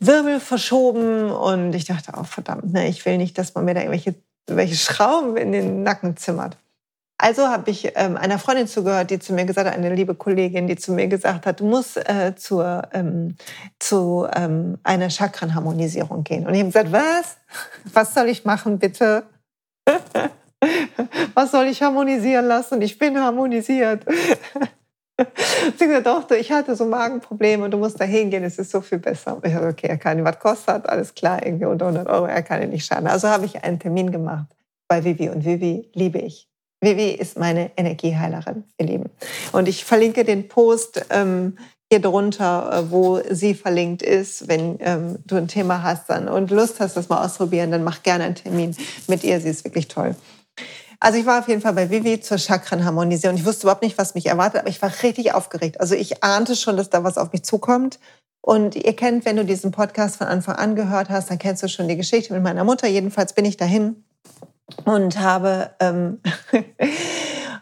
Wirbel verschoben. Und ich dachte, oh verdammt, ne, ich will nicht, dass man mir da irgendwelche, irgendwelche Schrauben in den Nacken zimmert. Also habe ich ähm, einer Freundin zugehört, die zu mir gesagt hat, eine liebe Kollegin, die zu mir gesagt hat, du musst äh, zur, ähm, zu ähm, einer Chakrenharmonisierung gehen. Und ich habe gesagt, was? Was soll ich machen, bitte? [LAUGHS] was soll ich harmonisieren lassen? Ich bin harmonisiert. [LAUGHS] [LAUGHS] Sie gesagt, doch, ich hatte so Magenprobleme und du musst da hingehen, es ist so viel besser. Und ich habe okay, er kann was kostet, alles klar, irgendwie unter 100 Euro, er kann nicht schaden. Also habe ich einen Termin gemacht bei Vivi und Vivi liebe ich. Vivi ist meine Energieheilerin, ihr Lieben. Und ich verlinke den Post ähm, hier drunter, äh, wo sie verlinkt ist. Wenn ähm, du ein Thema hast dann und Lust hast, das mal auszuprobieren, dann mach gerne einen Termin mit ihr. Sie ist wirklich toll. Also ich war auf jeden Fall bei Vivi zur Chakrenharmonisierung. Ich wusste überhaupt nicht, was mich erwartet, aber ich war richtig aufgeregt. Also ich ahnte schon, dass da was auf mich zukommt. Und ihr kennt, wenn du diesen Podcast von Anfang an gehört hast, dann kennst du schon die Geschichte mit meiner Mutter. Jedenfalls bin ich dahin und habe ähm, [LAUGHS]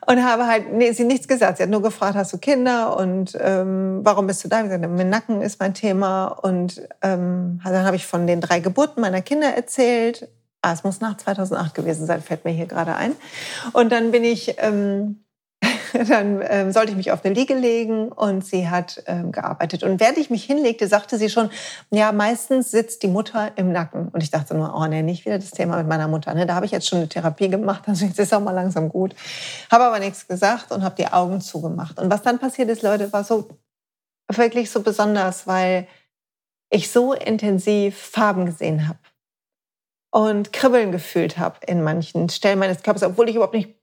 und habe halt nee, sie nichts gesagt. Sie hat nur gefragt, hast du Kinder und ähm, warum bist du da? Ich gesagt, mein Nacken ist mein Thema und ähm, dann habe ich von den drei Geburten meiner Kinder erzählt. Ah, es muss nach 2008 gewesen sein, fällt mir hier gerade ein. Und dann bin ich ähm, [LAUGHS] dann ähm, sollte ich mich auf eine Liege legen und sie hat ähm, gearbeitet. Und während ich mich hinlegte, sagte sie schon, ja, meistens sitzt die Mutter im Nacken. Und ich dachte nur, oh nee, nicht wieder das Thema mit meiner Mutter. Ne? Da habe ich jetzt schon eine Therapie gemacht, also jetzt ist auch mal langsam gut. Habe aber nichts gesagt und habe die Augen zugemacht. Und was dann passiert ist, Leute, war so wirklich so besonders, weil ich so intensiv Farben gesehen habe und Kribbeln gefühlt habe in manchen Stellen meines Körpers, obwohl ich überhaupt nicht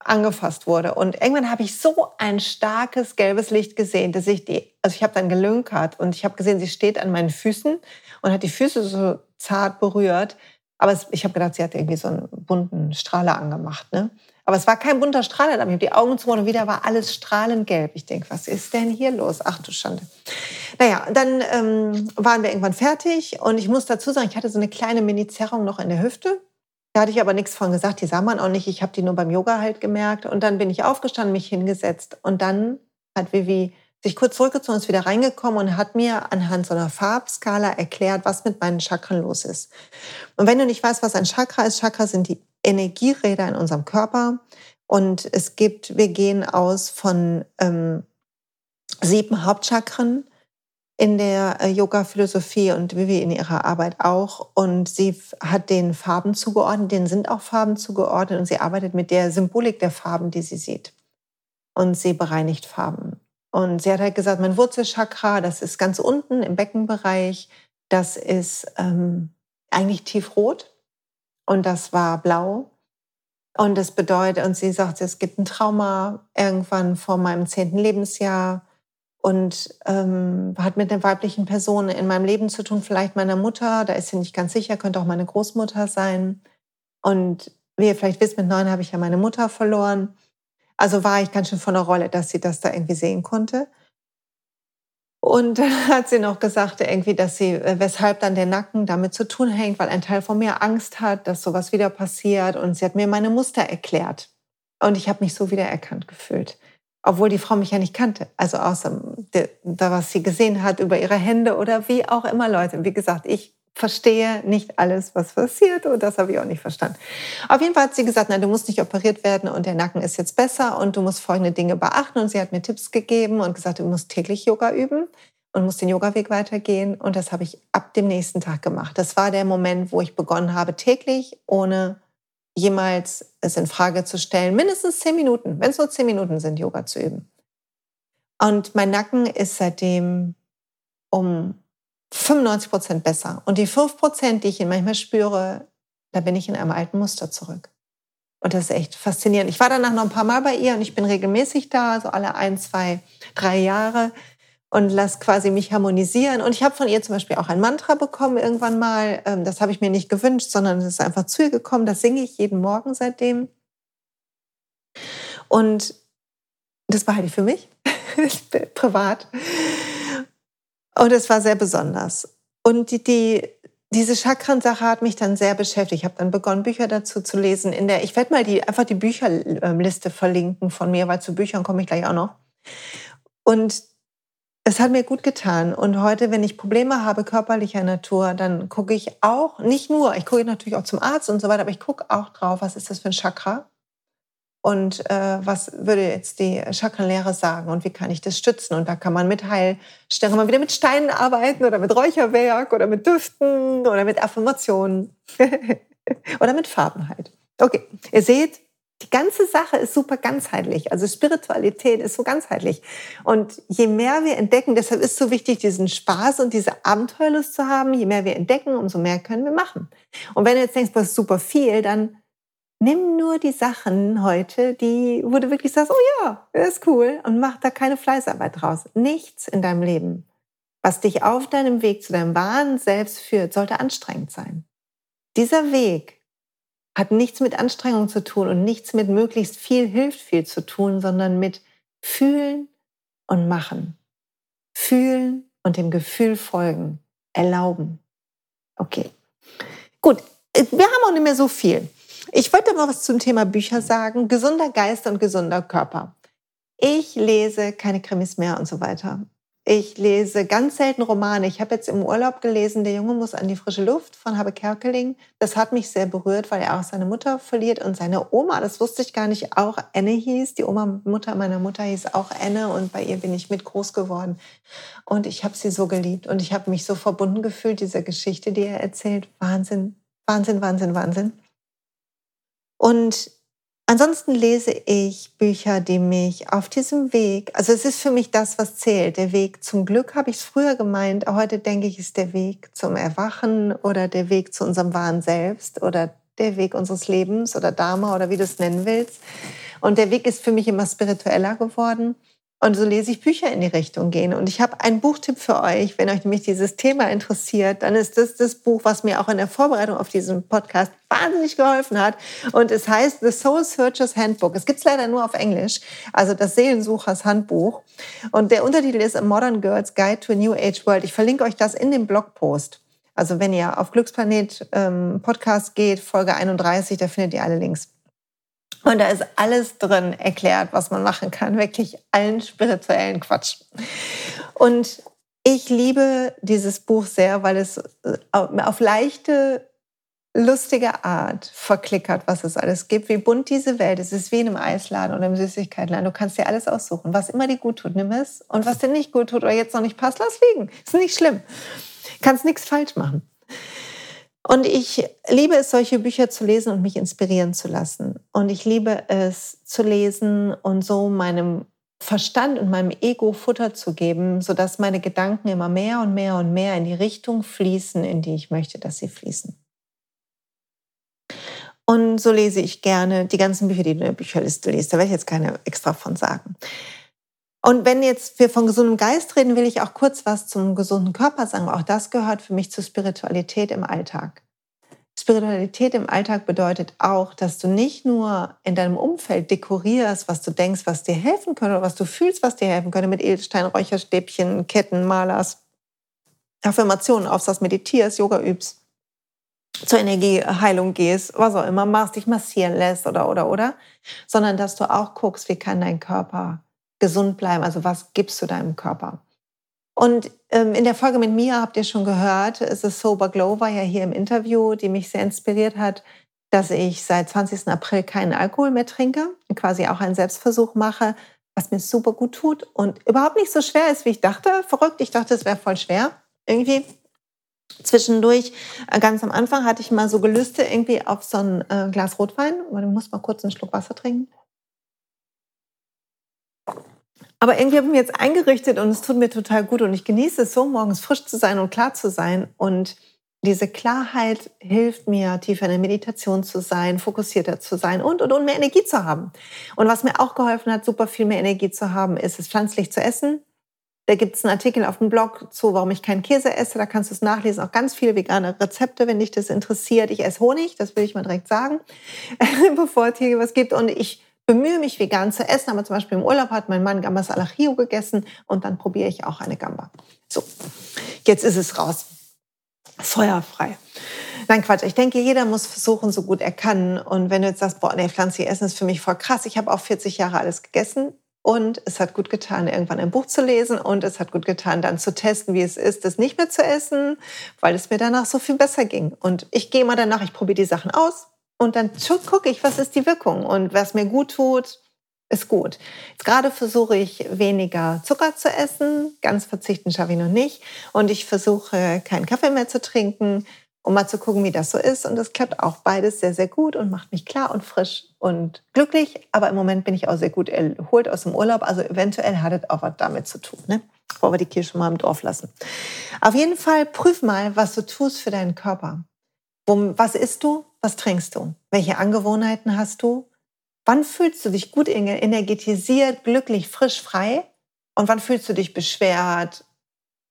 angefasst wurde. Und irgendwann habe ich so ein starkes gelbes Licht gesehen, dass ich die, also ich habe dann gelünkert und ich habe gesehen, sie steht an meinen Füßen und hat die Füße so zart berührt. Aber es, ich habe gedacht, sie hat irgendwie so einen bunten Strahler angemacht. Ne? Aber es war kein bunter Strahler. Ich habe die Augen zugemacht und wieder war alles strahlend gelb. Ich denke, was ist denn hier los? Ach du Schande. Naja, dann ähm, waren wir irgendwann fertig und ich muss dazu sagen, ich hatte so eine kleine Mini-Zerrung noch in der Hüfte. Da hatte ich aber nichts von gesagt, die sah man auch nicht. Ich habe die nur beim Yoga halt gemerkt. Und dann bin ich aufgestanden, mich hingesetzt. Und dann hat Vivi sich kurz zurückgezogen, ist wieder reingekommen und hat mir anhand so einer Farbskala erklärt, was mit meinen Chakren los ist. Und wenn du nicht weißt, was ein Chakra ist, Chakra sind die Energieräder in unserem Körper. Und es gibt, wir gehen aus von ähm, sieben Hauptchakren in der äh, Yoga-Philosophie und Vivi in ihrer Arbeit auch. Und sie hat den Farben zugeordnet, denen sind auch Farben zugeordnet und sie arbeitet mit der Symbolik der Farben, die sie sieht. Und sie bereinigt Farben. Und sie hat halt gesagt, mein Wurzelchakra, das ist ganz unten im Beckenbereich, das ist ähm, eigentlich tiefrot und das war blau. Und das bedeutet, und sie sagt, es gibt ein Trauma irgendwann vor meinem zehnten Lebensjahr und ähm, hat mit einer weiblichen Person in meinem Leben zu tun, vielleicht meiner Mutter, da ist sie nicht ganz sicher, könnte auch meine Großmutter sein. Und wie ihr vielleicht wisst, mit neun habe ich ja meine Mutter verloren. Also war ich ganz schön von der Rolle, dass sie das da irgendwie sehen konnte. Und dann [LAUGHS] hat sie noch gesagt, irgendwie, dass sie, äh, weshalb dann der Nacken damit zu tun hängt, weil ein Teil von mir Angst hat, dass sowas wieder passiert. Und sie hat mir meine Muster erklärt. Und ich habe mich so wiedererkannt gefühlt obwohl die Frau mich ja nicht kannte. Also außer da, was sie gesehen hat über ihre Hände oder wie auch immer Leute. Wie gesagt, ich verstehe nicht alles, was passiert und das habe ich auch nicht verstanden. Auf jeden Fall hat sie gesagt, nein, du musst nicht operiert werden und der Nacken ist jetzt besser und du musst folgende Dinge beachten und sie hat mir Tipps gegeben und gesagt, du musst täglich Yoga üben und musst den Yoga-Weg weitergehen und das habe ich ab dem nächsten Tag gemacht. Das war der Moment, wo ich begonnen habe, täglich ohne jemals es in Frage zu stellen, mindestens zehn Minuten, wenn es nur zehn Minuten sind, Yoga zu üben. Und mein Nacken ist seitdem um 95 Prozent besser. Und die 5 Prozent, die ich manchmal spüre, da bin ich in einem alten Muster zurück. Und das ist echt faszinierend. Ich war danach noch ein paar Mal bei ihr und ich bin regelmäßig da, so alle ein, zwei, drei Jahre und lass quasi mich harmonisieren. Und ich habe von ihr zum Beispiel auch ein Mantra bekommen irgendwann mal. Ähm, das habe ich mir nicht gewünscht, sondern es ist einfach zu ihr gekommen. Das singe ich jeden Morgen seitdem. Und das behalte ich für mich, [LAUGHS] privat. Und es war sehr besonders. Und die, die diese Chakrensache hat mich dann sehr beschäftigt. Ich habe dann begonnen, Bücher dazu zu lesen. In der, ich werde mal die, einfach die Bücherliste verlinken von mir, weil zu Büchern komme ich gleich auch noch. Und es hat mir gut getan. Und heute, wenn ich Probleme habe körperlicher Natur, dann gucke ich auch, nicht nur, ich gucke natürlich auch zum Arzt und so weiter, aber ich gucke auch drauf, was ist das für ein Chakra? Und äh, was würde jetzt die Chakrenlehre sagen und wie kann ich das stützen? Und da kann man mit Heilstellen, man wieder mit Steinen arbeiten oder mit Räucherwerk oder mit Düften oder mit Affirmationen [LAUGHS] oder mit Farben halt. Okay, ihr seht, die ganze Sache ist super ganzheitlich. Also Spiritualität ist so ganzheitlich. Und je mehr wir entdecken, deshalb ist es so wichtig, diesen Spaß und diese Abenteuerlust zu haben, je mehr wir entdecken, umso mehr können wir machen. Und wenn du jetzt denkst, ist super viel, dann nimm nur die Sachen heute, die, wo du wirklich sagst, oh ja, ist cool und mach da keine Fleißarbeit draus. Nichts in deinem Leben, was dich auf deinem Weg zu deinem wahren Selbst führt, sollte anstrengend sein. Dieser Weg hat nichts mit Anstrengung zu tun und nichts mit möglichst viel hilft viel zu tun, sondern mit fühlen und machen. Fühlen und dem Gefühl folgen. Erlauben. Okay. Gut. Wir haben auch nicht mehr so viel. Ich wollte mal was zum Thema Bücher sagen. Gesunder Geist und gesunder Körper. Ich lese keine Krimis mehr und so weiter. Ich lese ganz selten Romane. Ich habe jetzt im Urlaub gelesen, Der Junge muss an die frische Luft von Habe Kerkeling. Das hat mich sehr berührt, weil er auch seine Mutter verliert und seine Oma, das wusste ich gar nicht, auch Anne hieß. Die Oma, Mutter meiner Mutter hieß auch Anne und bei ihr bin ich mit groß geworden. Und ich habe sie so geliebt und ich habe mich so verbunden gefühlt, dieser Geschichte, die er erzählt. Wahnsinn, Wahnsinn, Wahnsinn, Wahnsinn. Und Ansonsten lese ich Bücher, die mich auf diesem Weg, also es ist für mich das, was zählt. Der Weg zum Glück habe ich es früher gemeint, heute denke ich, ist der Weg zum Erwachen oder der Weg zu unserem wahren Selbst oder der Weg unseres Lebens oder Dharma oder wie du es nennen willst. Und der Weg ist für mich immer spiritueller geworden. Und so lese ich Bücher in die Richtung gehen. Und ich habe einen Buchtipp für euch. Wenn euch nämlich dieses Thema interessiert, dann ist das das Buch, was mir auch in der Vorbereitung auf diesen Podcast wahnsinnig geholfen hat. Und es heißt The Soul Searchers Handbook. Es gibt es leider nur auf Englisch, also das Seelensuchers Handbuch. Und der Untertitel ist A Modern Girl's Guide to a New Age World. Ich verlinke euch das in dem Blogpost. Also wenn ihr auf Glücksplanet ähm, Podcast geht, Folge 31, da findet ihr alle Links. Und da ist alles drin erklärt, was man machen kann. Wirklich allen spirituellen Quatsch. Und ich liebe dieses Buch sehr, weil es äh, auf leichte, lustige Art verklickert, was es alles gibt, wie bunt diese Welt ist. Es ist wie in einem Eisladen oder im Süßigkeitenladen. Du kannst dir alles aussuchen. Was immer dir gut tut, nimm es. Und was dir nicht gut tut oder jetzt noch nicht passt, lass liegen. Ist nicht schlimm. Kannst nichts falsch machen. Und ich liebe es, solche Bücher zu lesen und mich inspirieren zu lassen. Und ich liebe es zu lesen und so meinem Verstand und meinem Ego Futter zu geben, sodass meine Gedanken immer mehr und mehr und mehr in die Richtung fließen, in die ich möchte, dass sie fließen. Und so lese ich gerne die ganzen Bücher, die du in der Bücherliste liest. Da werde ich jetzt keine extra von sagen. Und wenn jetzt wir von gesundem Geist reden, will ich auch kurz was zum gesunden Körper sagen. Auch das gehört für mich zur Spiritualität im Alltag. Spiritualität im Alltag bedeutet auch, dass du nicht nur in deinem Umfeld dekorierst, was du denkst, was dir helfen könnte oder was du fühlst, was dir helfen könnte mit Edelstein, Räucherstäbchen, Ketten, Malers, Affirmationen aufsagst, meditierst, Yoga übst, zur Energieheilung gehst, was auch immer machst, dich massieren lässt oder oder oder, sondern dass du auch guckst, wie kann dein Körper gesund bleiben? Also was gibst du deinem Körper? Und ähm, in der Folge mit Mia habt ihr schon gehört, es ist Sober Glow war ja hier im Interview, die mich sehr inspiriert hat, dass ich seit 20. April keinen Alkohol mehr trinke, quasi auch einen Selbstversuch mache, was mir super gut tut und überhaupt nicht so schwer ist, wie ich dachte. Verrückt, ich dachte, es wäre voll schwer. Irgendwie Zwischendurch, äh, ganz am Anfang, hatte ich mal so Gelüste irgendwie auf so ein äh, Glas Rotwein. Aber du musst mal kurz einen Schluck Wasser trinken. Aber irgendwie habe ich mir jetzt eingerichtet und es tut mir total gut und ich genieße es so, morgens frisch zu sein und klar zu sein. Und diese Klarheit hilft mir, tiefer in der Meditation zu sein, fokussierter zu sein und, und, und mehr Energie zu haben. Und was mir auch geholfen hat, super viel mehr Energie zu haben, ist es pflanzlich zu essen. Da gibt es einen Artikel auf dem Blog zu, warum ich keinen Käse esse. Da kannst du es nachlesen. Auch ganz viele vegane Rezepte, wenn dich das interessiert. Ich esse Honig, das will ich mal direkt sagen, [LAUGHS] bevor es hier was gibt. Und ich bemühe mich, vegan zu essen. Aber zum Beispiel im Urlaub hat mein Mann Gambas al Ajillo gegessen und dann probiere ich auch eine Gamba. So, jetzt ist es raus. Feuerfrei. Nein, Quatsch. Ich denke, jeder muss versuchen, so gut er kann. Und wenn du jetzt sagst, boah, nee, pflanzlich essen ist für mich voll krass. Ich habe auch 40 Jahre alles gegessen. Und es hat gut getan, irgendwann ein Buch zu lesen und es hat gut getan, dann zu testen, wie es ist, das nicht mehr zu essen, weil es mir danach so viel besser ging. Und ich gehe mal danach, ich probiere die Sachen aus und dann gucke ich, was ist die Wirkung und was mir gut tut, ist gut. Jetzt gerade versuche ich weniger Zucker zu essen, ganz verzichten schaffe ich noch nicht und ich versuche keinen Kaffee mehr zu trinken um mal zu gucken, wie das so ist. Und das klappt auch beides sehr, sehr gut und macht mich klar und frisch und glücklich. Aber im Moment bin ich auch sehr gut erholt aus dem Urlaub. Also eventuell hat es auch was damit zu tun. Ne? Wollen wir die Kirche mal im Dorf lassen. Auf jeden Fall prüf mal, was du tust für deinen Körper. Was isst du? Was trinkst du? Welche Angewohnheiten hast du? Wann fühlst du dich gut energetisiert, glücklich, frisch, frei? Und wann fühlst du dich beschwert,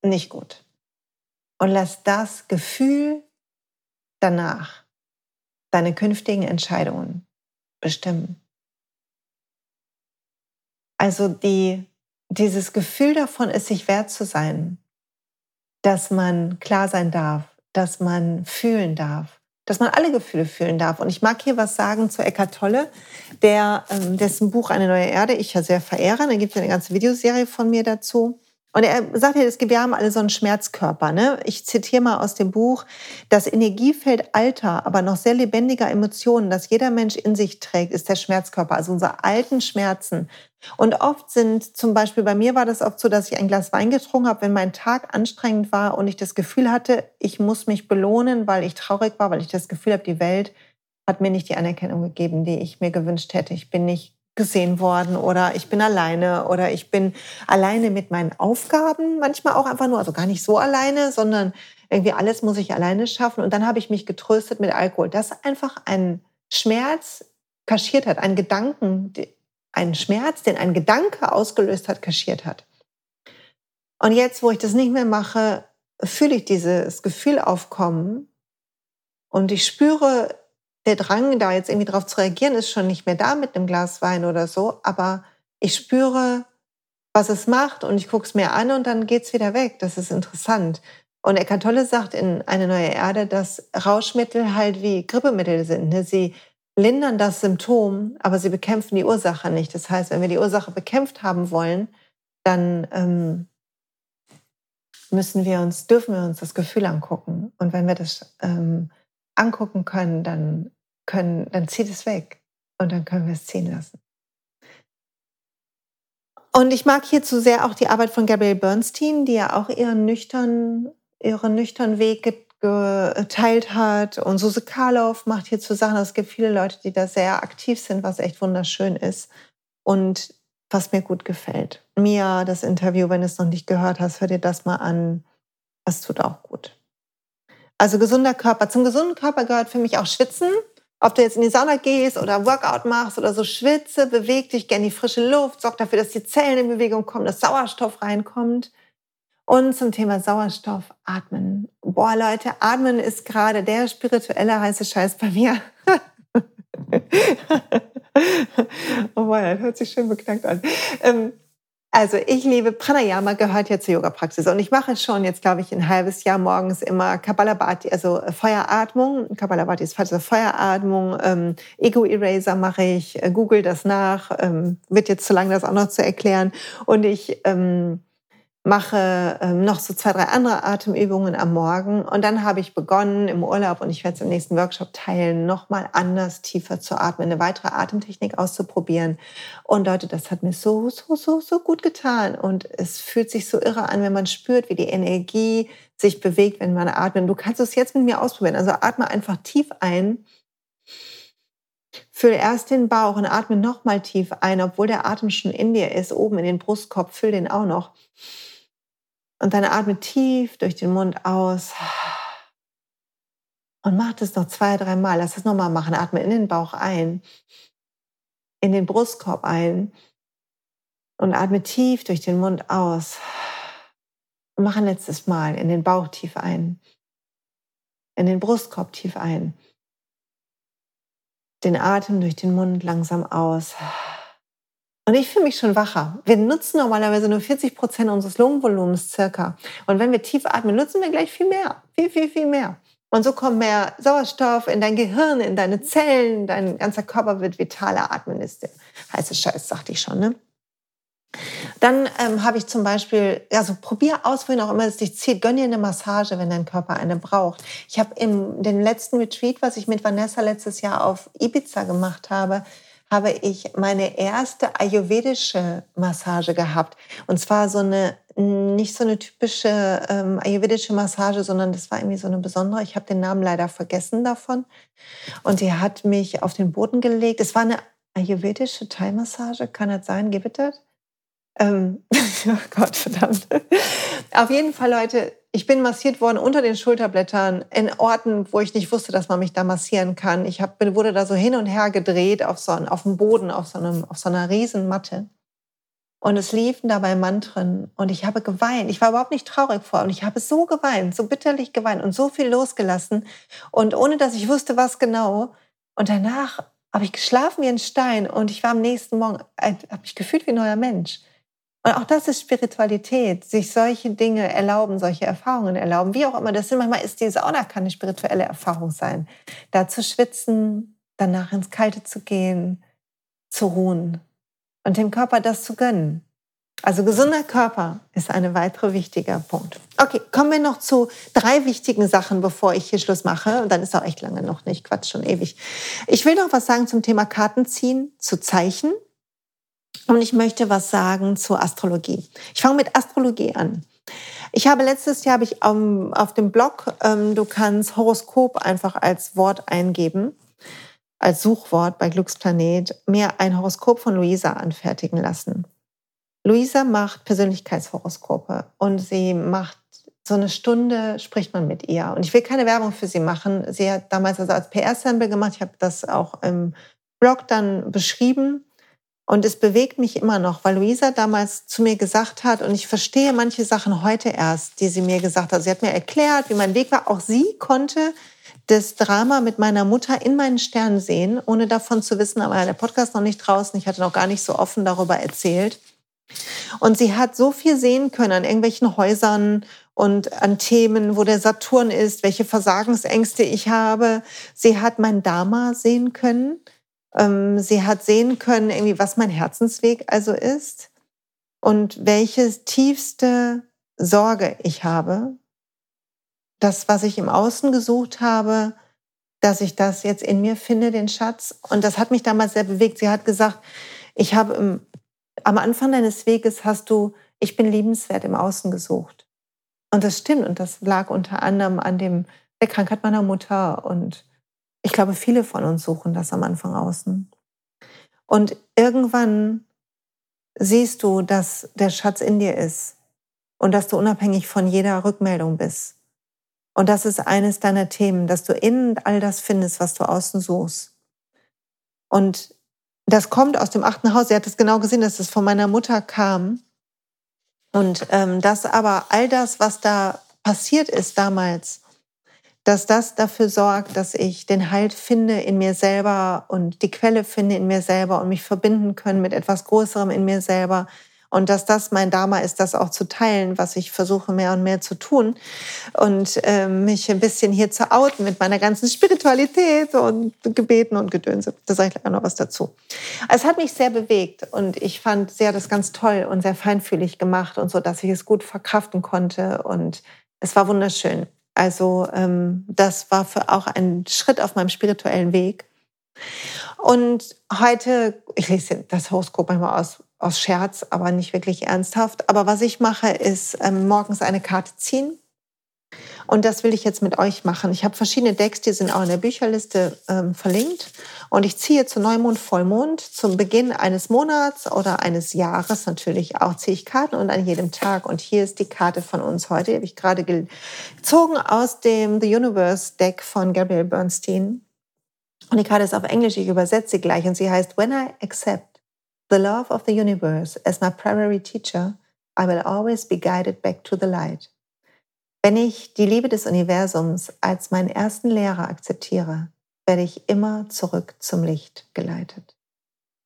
nicht gut? Und lass das Gefühl danach deine künftigen Entscheidungen bestimmen. Also die, dieses Gefühl davon, es sich wert zu sein, dass man klar sein darf, dass man fühlen darf, dass man alle Gefühle fühlen darf. Und ich mag hier was sagen zu Eckhart Tolle, der, ähm, dessen Buch Eine neue Erde ich ja sehr verehre. Da gibt es eine ganze Videoserie von mir dazu. Und er sagt ja, wir haben alle so einen Schmerzkörper. Ne? Ich zitiere mal aus dem Buch, das Energiefeld alter, aber noch sehr lebendiger Emotionen, das jeder Mensch in sich trägt, ist der Schmerzkörper, also unsere alten Schmerzen. Und oft sind, zum Beispiel bei mir war das oft so, dass ich ein Glas Wein getrunken habe, wenn mein Tag anstrengend war und ich das Gefühl hatte, ich muss mich belohnen, weil ich traurig war, weil ich das Gefühl habe, die Welt hat mir nicht die Anerkennung gegeben, die ich mir gewünscht hätte. Ich bin nicht gesehen worden oder ich bin alleine oder ich bin alleine mit meinen Aufgaben, manchmal auch einfach nur, also gar nicht so alleine, sondern irgendwie alles muss ich alleine schaffen. Und dann habe ich mich getröstet mit Alkohol, das einfach einen Schmerz kaschiert hat, einen Gedanken, einen Schmerz, den ein Gedanke ausgelöst hat, kaschiert hat. Und jetzt, wo ich das nicht mehr mache, fühle ich dieses Gefühl aufkommen und ich spüre, der Drang, da jetzt irgendwie drauf zu reagieren, ist schon nicht mehr da mit einem Glas Wein oder so. Aber ich spüre, was es macht und ich gucke es mir an und dann geht es wieder weg. Das ist interessant. Und Eckhart Tolle sagt in Eine neue Erde, dass Rauschmittel halt wie Grippemittel sind. Ne? Sie lindern das Symptom, aber sie bekämpfen die Ursache nicht. Das heißt, wenn wir die Ursache bekämpft haben wollen, dann ähm, müssen wir uns, dürfen wir uns das Gefühl angucken. Und wenn wir das ähm, angucken können, dann können, dann zieht es weg und dann können wir es ziehen lassen. Und ich mag hierzu sehr auch die Arbeit von Gabrielle Bernstein, die ja auch ihren nüchtern, ihren nüchtern Weg geteilt hat. Und Suse Karloff macht hierzu Sachen. Es gibt viele Leute, die da sehr aktiv sind, was echt wunderschön ist. Und was mir gut gefällt. Mia, das Interview, wenn du es noch nicht gehört hast, hör dir das mal an. Das tut auch gut. Also gesunder Körper. Zum gesunden Körper gehört für mich auch Schwitzen. Ob du jetzt in die Sauna gehst oder Workout machst oder so schwitze, beweg dich gerne die frische Luft, sorg dafür, dass die Zellen in Bewegung kommen, dass Sauerstoff reinkommt. Und zum Thema Sauerstoff, atmen. Boah, Leute, atmen ist gerade der spirituelle heiße Scheiß bei mir. [LAUGHS] oh boah, das hört sich schön beknackt an. Ähm, also ich liebe Pranayama, gehört ja zur Yoga-Praxis. Und ich mache schon jetzt, glaube ich, ein halbes Jahr morgens immer Kapalabhati, also Feueratmung. Kapalabhati ist falsch, also Feueratmung. Ähm, Ego-Eraser mache ich, äh, google das nach. Ähm, wird jetzt zu lang, das auch noch zu erklären. Und ich ähm, mache ähm, noch so zwei, drei andere Atemübungen am Morgen. Und dann habe ich begonnen im Urlaub und ich werde es im nächsten Workshop teilen, nochmal anders tiefer zu atmen, eine weitere Atemtechnik auszuprobieren. Und Leute, das hat mir so, so, so, so gut getan. Und es fühlt sich so irre an, wenn man spürt, wie die Energie sich bewegt, wenn man atmet. Du kannst es jetzt mit mir ausprobieren. Also atme einfach tief ein. Füll erst den Bauch und atme nochmal tief ein, obwohl der Atem schon in dir ist, oben in den Brustkorb, füll den auch noch. Und dann atme tief durch den Mund aus. Und mach das noch zwei, drei Mal. Lass das nochmal machen. Atme in den Bauch ein, in den Brustkorb ein und atme tief durch den Mund aus. Und mach ein letztes Mal in den Bauch tief ein, in den Brustkorb tief ein. Den Atem durch den Mund langsam aus. Und ich fühle mich schon wacher. Wir nutzen normalerweise nur 40 Prozent unseres Lungenvolumens circa. Und wenn wir tief atmen, nutzen wir gleich viel mehr. Viel, viel, viel mehr. Und so kommt mehr Sauerstoff in dein Gehirn, in deine Zellen. Dein ganzer Körper wird vitaler. Atmen ist der heiße Scheiß, sagte ich schon. Ne? Dann ähm, habe ich zum Beispiel, also probier aus, wohin auch immer es dich zieht. Gönn dir eine Massage, wenn dein Körper eine braucht. Ich habe in dem letzten Retreat, was ich mit Vanessa letztes Jahr auf Ibiza gemacht habe, habe ich meine erste ayurvedische Massage gehabt. Und zwar so eine, nicht so eine typische ähm, ayurvedische Massage, sondern das war irgendwie so eine besondere. Ich habe den Namen leider vergessen davon. Und sie hat mich auf den Boden gelegt. Es war eine ayurvedische Thai-Massage, kann das sein? Das? Ähm, [LAUGHS] oh Gott, verdammt. Auf jeden Fall, Leute, ich bin massiert worden unter den Schulterblättern in Orten, wo ich nicht wusste, dass man mich da massieren kann. Ich hab, wurde da so hin und her gedreht auf so, auf dem Boden, auf so, einem, auf so einer Riesenmatte. Und es liefen dabei Mantren und ich habe geweint. Ich war überhaupt nicht traurig vor und ich habe so geweint, so bitterlich geweint und so viel losgelassen und ohne dass ich wusste, was genau. Und danach habe ich geschlafen wie ein Stein und ich war am nächsten Morgen, äh, habe mich gefühlt wie ein neuer Mensch. Und auch das ist Spiritualität, sich solche Dinge erlauben, solche Erfahrungen erlauben, wie auch immer das sind. Manchmal ist die Sauna kann eine spirituelle Erfahrung sein. Da zu schwitzen, danach ins Kalte zu gehen, zu ruhen und dem Körper das zu gönnen. Also gesunder Körper ist ein weiterer wichtiger Punkt. Okay, kommen wir noch zu drei wichtigen Sachen, bevor ich hier Schluss mache. Und dann ist auch echt lange noch nicht, Quatsch, schon ewig. Ich will noch was sagen zum Thema Kartenziehen, zu Zeichen. Und ich möchte was sagen zur Astrologie. Ich fange mit Astrologie an. Ich habe letztes Jahr habe ich auf dem Blog, ähm, du kannst Horoskop einfach als Wort eingeben, als Suchwort bei Glücksplanet, mir ein Horoskop von Luisa anfertigen lassen. Luisa macht Persönlichkeitshoroskope und sie macht so eine Stunde spricht man mit ihr. Und ich will keine Werbung für sie machen. Sie hat damals also als PR-Sample gemacht. Ich habe das auch im Blog dann beschrieben. Und es bewegt mich immer noch, weil Luisa damals zu mir gesagt hat, und ich verstehe manche Sachen heute erst, die sie mir gesagt hat. Sie hat mir erklärt, wie mein Weg war. Auch sie konnte das Drama mit meiner Mutter in meinen Sternen sehen, ohne davon zu wissen, aber der Podcast noch nicht draußen. Ich hatte noch gar nicht so offen darüber erzählt. Und sie hat so viel sehen können an irgendwelchen Häusern und an Themen, wo der Saturn ist, welche Versagensängste ich habe. Sie hat mein Dharma sehen können sie hat sehen können, irgendwie, was mein Herzensweg also ist und welche tiefste Sorge ich habe. Das, was ich im Außen gesucht habe, dass ich das jetzt in mir finde, den Schatz. Und das hat mich damals sehr bewegt. Sie hat gesagt, ich habe im, am Anfang deines Weges hast du, ich bin liebenswert im Außen gesucht. Und das stimmt. Und das lag unter anderem an dem, der Krankheit meiner Mutter und ich glaube, viele von uns suchen das am Anfang außen. Und irgendwann siehst du, dass der Schatz in dir ist und dass du unabhängig von jeder Rückmeldung bist. Und das ist eines deiner Themen, dass du innen all das findest, was du außen suchst. Und das kommt aus dem achten Haus. Sie hat es genau gesehen, dass es von meiner Mutter kam. Und ähm, dass aber all das, was da passiert ist damals, dass das dafür sorgt, dass ich den Halt finde in mir selber und die Quelle finde in mir selber und mich verbinden können mit etwas Größerem in mir selber Und dass das mein Dharma ist, das auch zu teilen, was ich versuche mehr und mehr zu tun. Und äh, mich ein bisschen hier zu outen mit meiner ganzen Spiritualität und Gebeten und Gedönse. Da sage ich gleich noch was dazu. Es hat mich sehr bewegt und ich fand sehr das ganz toll und sehr feinfühlig gemacht und so, dass ich es gut verkraften konnte. Und es war wunderschön. Also ähm, das war für auch ein Schritt auf meinem spirituellen Weg. Und heute, ich lese das Horoskop manchmal aus, aus Scherz, aber nicht wirklich ernsthaft. Aber was ich mache, ist ähm, morgens eine Karte ziehen. Und das will ich jetzt mit euch machen. Ich habe verschiedene Decks, die sind auch in der Bücherliste ähm, verlinkt. Und ich ziehe zu Neumond, Vollmond, zum Beginn eines Monats oder eines Jahres natürlich auch, ziehe ich Karten und an jedem Tag. Und hier ist die Karte von uns heute, die habe ich gerade gezogen aus dem The Universe Deck von Gabrielle Bernstein. Und die Karte ist auf Englisch, ich übersetze sie gleich und sie heißt, When I accept the love of the universe as my primary teacher, I will always be guided back to the light. Wenn ich die Liebe des Universums als meinen ersten Lehrer akzeptiere, werde ich immer zurück zum Licht geleitet.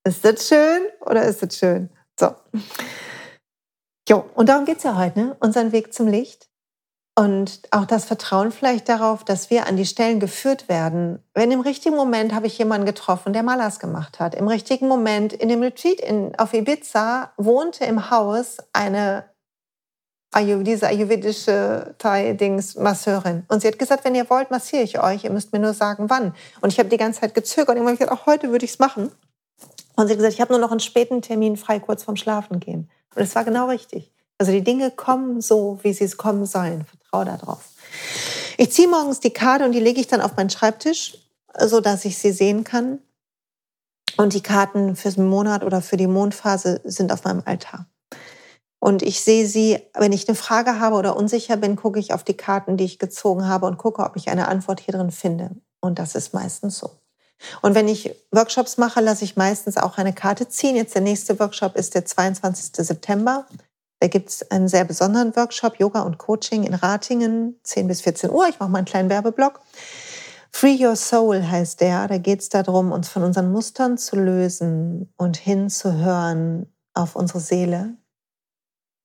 Ist das schön oder ist das schön? So. Jo, und darum geht es ja heute, ne? unseren Weg zum Licht. Und auch das Vertrauen vielleicht darauf, dass wir an die Stellen geführt werden. Wenn im richtigen Moment habe ich jemanden getroffen, der Malas gemacht hat. Im richtigen Moment in dem Retreat in, auf Ibiza wohnte im Haus eine diese ayurvedische Thai-Dings-Masseurin. Und sie hat gesagt, wenn ihr wollt, massiere ich euch. Ihr müsst mir nur sagen, wann. Und ich habe die ganze Zeit gezögert. Irgendwann habe ich gesagt, auch heute würde ich es machen. Und sie hat gesagt, ich habe nur noch einen späten Termin frei, kurz vorm Schlafen gehen. Und es war genau richtig. Also die Dinge kommen so, wie sie es kommen sollen vertraue darauf. Ich ziehe morgens die Karte und die lege ich dann auf meinen Schreibtisch, so dass ich sie sehen kann. Und die Karten für den Monat oder für die Mondphase sind auf meinem Altar. Und ich sehe sie, wenn ich eine Frage habe oder unsicher bin, gucke ich auf die Karten, die ich gezogen habe und gucke, ob ich eine Antwort hier drin finde. Und das ist meistens so. Und wenn ich Workshops mache, lasse ich meistens auch eine Karte ziehen. Jetzt der nächste Workshop ist der 22. September. Da gibt es einen sehr besonderen Workshop, Yoga und Coaching in Ratingen, 10 bis 14 Uhr. Ich mache mal einen kleinen Werbeblock. Free Your Soul heißt der. Da geht es darum, uns von unseren Mustern zu lösen und hinzuhören auf unsere Seele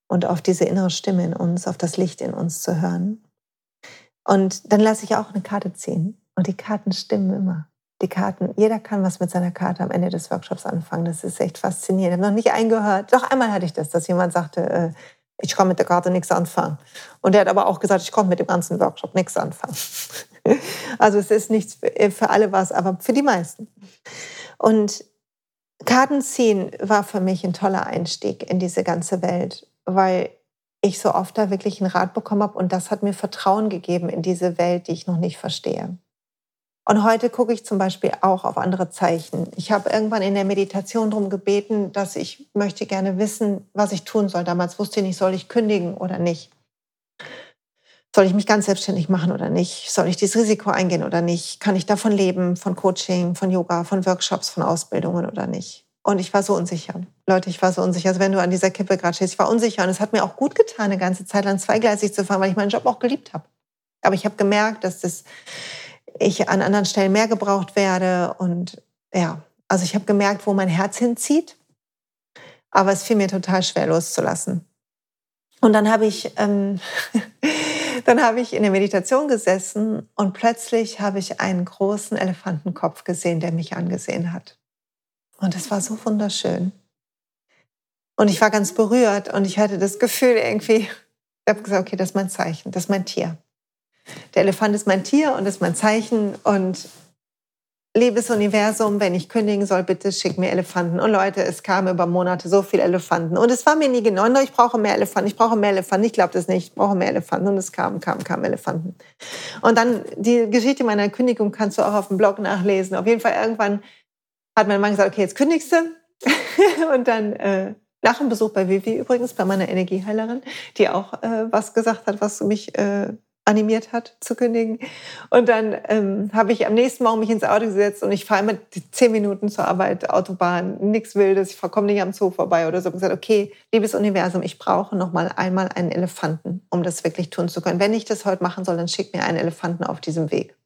und auf diese innere Stimme in uns, auf das Licht in uns zu hören. Und dann lasse ich auch eine Karte ziehen. Und die Karten stimmen immer die Karten, jeder kann was mit seiner Karte am Ende des Workshops anfangen. Das ist echt faszinierend. Ich habe noch nicht eingehört. Doch einmal hatte ich das, dass jemand sagte, äh, ich kann mit der Karte nichts anfangen. Und er hat aber auch gesagt, ich konnte mit dem ganzen Workshop nichts anfangen. [LAUGHS] also es ist nichts für alle was, aber für die meisten. Und Karten ziehen war für mich ein toller Einstieg in diese ganze Welt, weil ich so oft da wirklich einen Rat bekommen habe und das hat mir Vertrauen gegeben in diese Welt, die ich noch nicht verstehe. Und heute gucke ich zum Beispiel auch auf andere Zeichen. Ich habe irgendwann in der Meditation darum gebeten, dass ich möchte gerne wissen, was ich tun soll. Damals wusste ich nicht, soll ich kündigen oder nicht. Soll ich mich ganz selbstständig machen oder nicht? Soll ich dieses Risiko eingehen oder nicht? Kann ich davon leben, von Coaching, von Yoga, von Workshops, von Ausbildungen oder nicht? Und ich war so unsicher. Leute, ich war so unsicher. Also wenn du an dieser Kippe gerade stehst, ich war unsicher. Und es hat mir auch gut getan, eine ganze Zeit lang zweigleisig zu fahren, weil ich meinen Job auch geliebt habe. Aber ich habe gemerkt, dass das ich an anderen Stellen mehr gebraucht werde. Und ja, also ich habe gemerkt, wo mein Herz hinzieht. Aber es fiel mir total schwer loszulassen. Und dann habe ich, ähm, [LAUGHS] dann habe ich in der Meditation gesessen und plötzlich habe ich einen großen Elefantenkopf gesehen, der mich angesehen hat. Und es war so wunderschön. Und ich war ganz berührt und ich hatte das Gefühl irgendwie, ich habe gesagt, okay, das ist mein Zeichen, das ist mein Tier. Der Elefant ist mein Tier und ist mein Zeichen und liebes Universum, wenn ich kündigen soll, bitte schick mir Elefanten. Und Leute, es kamen über Monate so viele Elefanten. Und es war mir nie genau, ich brauche mehr Elefanten, ich brauche mehr Elefanten, ich glaube das nicht, ich brauche mehr Elefanten. Und es kamen, kamen, kamen Elefanten. Und dann die Geschichte meiner Kündigung kannst du auch auf dem Blog nachlesen. Auf jeden Fall irgendwann hat mein Mann gesagt, okay, jetzt kündigst du. [LAUGHS] und dann äh, nach dem Besuch bei Vivi übrigens, bei meiner Energieheilerin, die auch äh, was gesagt hat, was mich äh, animiert hat zu kündigen. Und dann ähm, habe ich am nächsten Morgen mich ins Auto gesetzt und ich fahre immer zehn Minuten zur Arbeit, Autobahn, nichts Wildes, ich komme nicht am Zoo vorbei oder so. Und gesagt, okay, liebes Universum, ich brauche noch mal einmal einen Elefanten, um das wirklich tun zu können. Wenn ich das heute machen soll, dann schick mir einen Elefanten auf diesem Weg.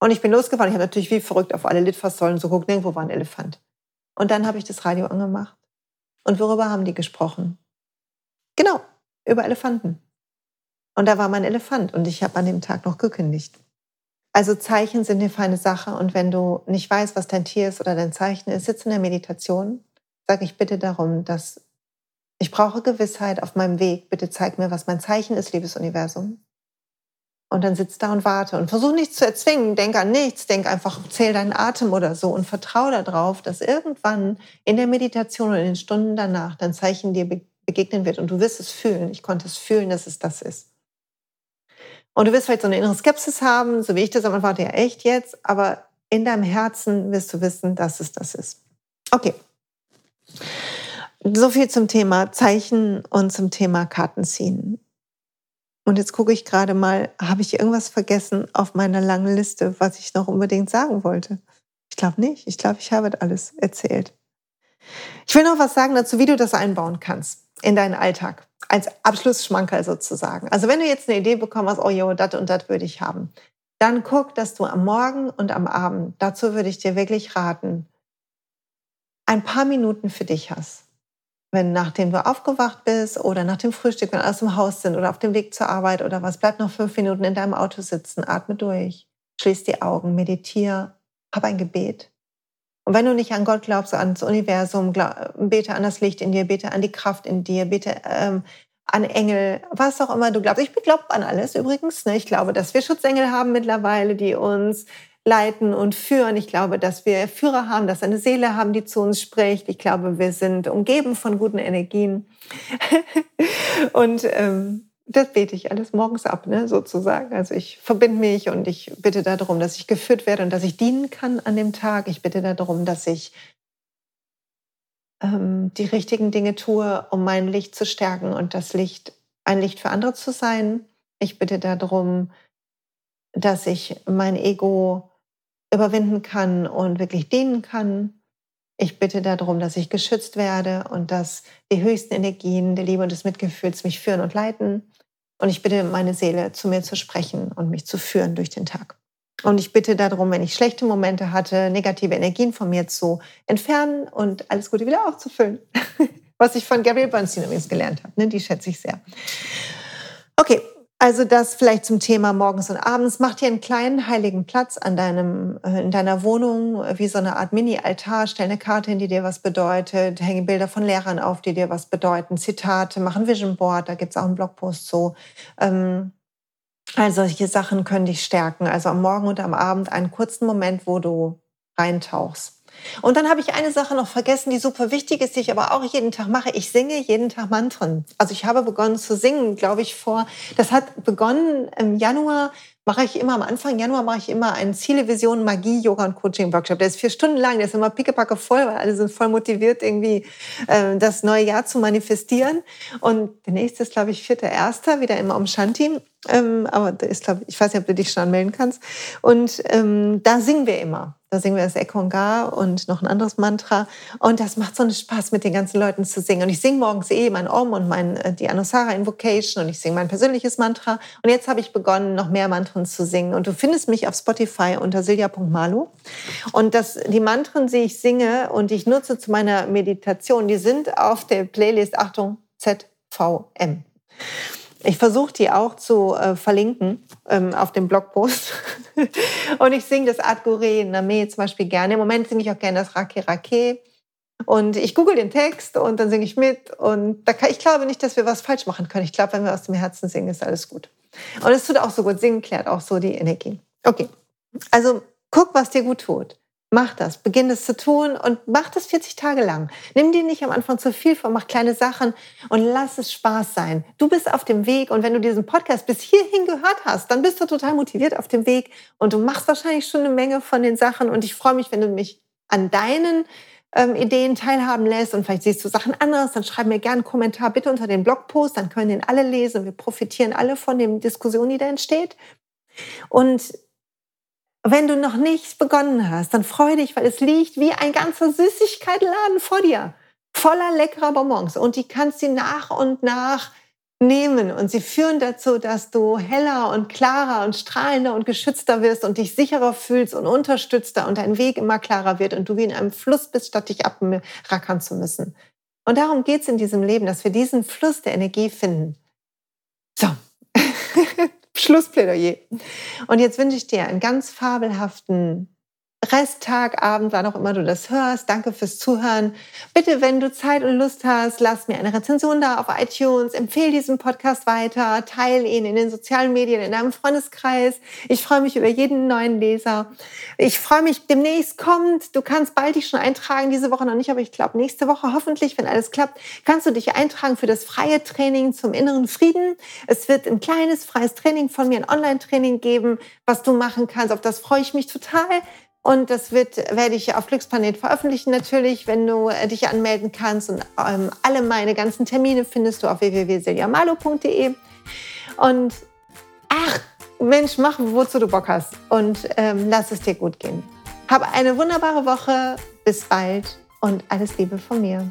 Und ich bin losgefahren. Ich habe natürlich wie verrückt auf alle Litfaßsäulen so geguckt, nirgendwo war ein Elefant. Und dann habe ich das Radio angemacht Und worüber haben die gesprochen? Genau, über Elefanten. Und da war mein Elefant und ich habe an dem Tag noch gekündigt. Also Zeichen sind eine feine Sache und wenn du nicht weißt, was dein Tier ist oder dein Zeichen ist, sitze in der Meditation, sage ich bitte darum, dass ich brauche Gewissheit auf meinem Weg. Bitte zeig mir, was mein Zeichen ist, liebes Universum. Und dann sitz da und warte und versuch nichts zu erzwingen. Denk an nichts. Denk einfach, zähl deinen Atem oder so und vertraue darauf, dass irgendwann in der Meditation oder in den Stunden danach dein Zeichen dir begegnen wird und du wirst es fühlen. Ich konnte es fühlen, dass es das ist. Und du wirst vielleicht so eine innere Skepsis haben, so wie ich das am Anfang, ja echt jetzt, aber in deinem Herzen wirst du wissen, dass es das ist. Okay. So viel zum Thema Zeichen und zum Thema Kartenziehen. Und jetzt gucke ich gerade mal, habe ich irgendwas vergessen auf meiner langen Liste, was ich noch unbedingt sagen wollte? Ich glaube nicht. Ich glaube, ich habe alles erzählt. Ich will noch was sagen dazu, wie du das einbauen kannst in deinen Alltag. Als Abschlussschmankerl sozusagen. Also wenn du jetzt eine Idee bekommen hast, oh jo, das und das würde ich haben, dann guck, dass du am Morgen und am Abend, dazu würde ich dir wirklich raten, ein paar Minuten für dich hast wenn nachdem du aufgewacht bist oder nach dem Frühstück, wenn alle aus dem Haus sind oder auf dem Weg zur Arbeit oder was, bleib noch fünf Minuten in deinem Auto sitzen, atme durch, schließ die Augen, meditiere, hab ein Gebet. Und wenn du nicht an Gott glaubst, ans Universum, glaub, bete an das Licht in dir, bete an die Kraft in dir, bete ähm, an Engel, was auch immer du glaubst. Ich glaube an alles übrigens. Ne? Ich glaube, dass wir Schutzengel haben mittlerweile, die uns leiten und führen. Ich glaube, dass wir Führer haben, dass eine Seele haben, die zu uns spricht. Ich glaube, wir sind umgeben von guten Energien. [LAUGHS] und ähm, das bete ich alles morgens ab, ne, sozusagen. Also ich verbinde mich und ich bitte darum, dass ich geführt werde und dass ich dienen kann an dem Tag. Ich bitte darum, dass ich ähm, die richtigen Dinge tue, um mein Licht zu stärken und das Licht, ein Licht für andere zu sein. Ich bitte darum, dass ich mein Ego überwinden kann und wirklich dienen kann. Ich bitte darum, dass ich geschützt werde und dass die höchsten Energien der Liebe und des Mitgefühls mich führen und leiten. Und ich bitte meine Seele, zu mir zu sprechen und mich zu führen durch den Tag. Und ich bitte darum, wenn ich schlechte Momente hatte, negative Energien von mir zu entfernen und alles Gute wieder aufzufüllen. [LAUGHS] Was ich von Gabrielle Bernstein übrigens gelernt habe. Ne? Die schätze ich sehr. Okay, also das vielleicht zum Thema morgens und abends. Mach dir einen kleinen heiligen Platz an deinem, äh, in deiner Wohnung, wie so eine Art Mini-Altar. Stell eine Karte hin, die dir was bedeutet. Hänge Bilder von Lehrern auf, die dir was bedeuten. Zitate, mach ein Vision Board, da gibt's auch einen Blogpost zu. Ähm, all solche Sachen können dich stärken. Also am Morgen und am Abend einen kurzen Moment, wo du reintauchst. Und dann habe ich eine Sache noch vergessen, die super wichtig ist, die ich aber auch jeden Tag mache. Ich singe jeden Tag Mantren. Also ich habe begonnen zu singen, glaube ich, vor, das hat begonnen im Januar, mache ich immer am Anfang Januar mache ich immer einen Ziele, Vision, Magie, Yoga und Coaching Workshop. Der ist vier Stunden lang, der ist immer pickepacke voll, weil alle sind voll motiviert, irgendwie äh, das neue Jahr zu manifestieren. Und der nächste ist, glaube ich, vierter Erster, wieder immer um Shanti. Ähm, aber ist, glaube ich, weiß nicht, ob du dich schon anmelden kannst. Und ähm, da singen wir immer. Da singen wir das Ekongar und noch ein anderes Mantra. Und das macht so einen Spaß, mit den ganzen Leuten zu singen. Und ich singe morgens eh mein Om und mein, äh, die Anusara Invocation und ich singe mein persönliches Mantra. Und jetzt habe ich begonnen, noch mehr Mantren zu singen. Und du findest mich auf Spotify unter silja.malu. Und das, die Mantren, die ich singe und die ich nutze zu meiner Meditation, die sind auf der Playlist, Achtung, ZVM. Ich versuche die auch zu äh, verlinken ähm, auf dem Blogpost. [LAUGHS] und ich singe das Adgore Name zum Beispiel gerne. Im Moment singe ich auch gerne das Rake Rake. Und ich google den Text und dann singe ich mit. Und da kann, ich glaube nicht, dass wir was falsch machen können. Ich glaube, wenn wir aus dem Herzen singen, ist alles gut. Und es tut auch so gut. Singen klärt auch so die Energie. Okay. Also guck, was dir gut tut. Mach das, beginn es zu tun und mach das 40 Tage lang. Nimm dir nicht am Anfang zu viel vor, mach kleine Sachen und lass es Spaß sein. Du bist auf dem Weg und wenn du diesen Podcast bis hierhin gehört hast, dann bist du total motiviert auf dem Weg und du machst wahrscheinlich schon eine Menge von den Sachen und ich freue mich, wenn du mich an deinen ähm, Ideen teilhaben lässt und vielleicht siehst du Sachen anders, dann schreib mir gerne einen Kommentar bitte unter den Blogpost, dann können den alle lesen. Wir profitieren alle von der Diskussion, die da entsteht. Und wenn du noch nicht begonnen hast, dann freu dich, weil es liegt wie ein ganzer Süßigkeitenladen vor dir, voller leckerer Bonbons. Und die kannst du nach und nach nehmen. Und sie führen dazu, dass du heller und klarer und strahlender und geschützter wirst und dich sicherer fühlst und unterstützter und dein Weg immer klarer wird und du wie in einem Fluss bist, statt dich abrackern zu müssen. Und darum geht es in diesem Leben, dass wir diesen Fluss der Energie finden. Schlussplädoyer. Und jetzt wünsche ich dir einen ganz fabelhaften Resttag, Abend, wann auch immer du das hörst. Danke fürs Zuhören. Bitte, wenn du Zeit und Lust hast, lass mir eine Rezension da auf iTunes, empfehle diesen Podcast weiter, teile ihn in den sozialen Medien, in deinem Freundeskreis. Ich freue mich über jeden neuen Leser. Ich freue mich, demnächst kommt, du kannst bald dich schon eintragen, diese Woche noch nicht, aber ich glaube nächste Woche hoffentlich, wenn alles klappt, kannst du dich eintragen für das freie Training zum inneren Frieden. Es wird ein kleines freies Training von mir, ein Online-Training geben, was du machen kannst. Auf das freue ich mich total. Und das wird, werde ich auf Glücksplanet veröffentlichen natürlich, wenn du äh, dich anmelden kannst. Und ähm, alle meine ganzen Termine findest du auf www.siljamalo.de. Und ach, Mensch, mach, wozu du Bock hast. Und ähm, lass es dir gut gehen. Hab eine wunderbare Woche. Bis bald und alles Liebe von mir.